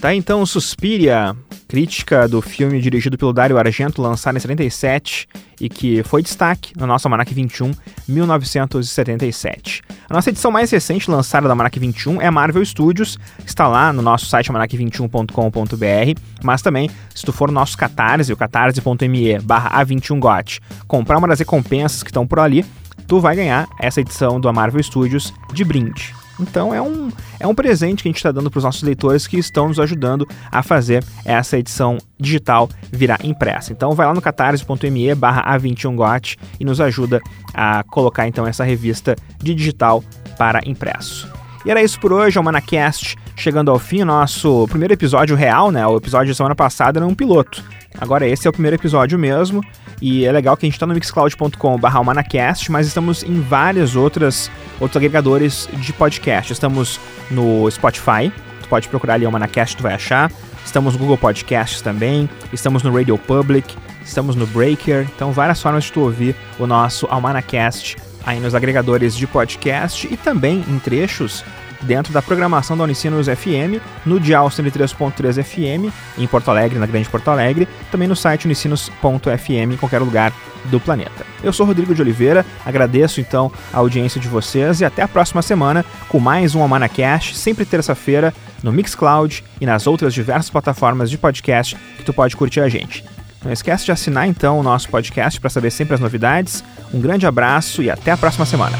Tá então Suspiria, crítica do filme dirigido pelo Dario Argento, lançado em 77 e que foi destaque na nossa Almanac 21, 1977. A nossa edição mais recente lançada da Almanac 21 é Marvel Studios, está lá no nosso site almanac21.com.br, mas também, se tu for no nosso Catarse, o catarse.me barra A21GOT, comprar uma das recompensas que estão por ali, tu vai ganhar essa edição do Marvel Studios de brinde. Então é um, é um presente que a gente está dando para os nossos leitores que estão nos ajudando a fazer essa edição digital virar impressa. Então vai lá no catarse.me barra A21GOT e nos ajuda a colocar então essa revista de digital para impresso. E era isso por hoje, é o Manacast chegando ao fim, nosso primeiro episódio real, né? O episódio da semana passada era um piloto. Agora esse é o primeiro episódio mesmo. E é legal que a gente está no mixcloud.com.br Manacast, mas estamos em várias outras outros agregadores de podcast. Estamos no Spotify, tu pode procurar ali o Manacast, tu vai achar. Estamos no Google Podcasts também, estamos no Radio Public, estamos no Breaker, então várias formas de tu ouvir o nosso Almanacast aí nos agregadores de podcast e também em trechos dentro da programação da Unicinos FM, no dial 103.3 FM, em Porto Alegre, na Grande Porto Alegre, também no site unicinos.fm, em qualquer lugar do planeta. Eu sou Rodrigo de Oliveira, agradeço então a audiência de vocês e até a próxima semana com mais um Almanacash, sempre terça-feira, no Mixcloud e nas outras diversas plataformas de podcast que tu pode curtir a gente. Não esquece de assinar então o nosso podcast para saber sempre as novidades. Um grande abraço e até a próxima semana.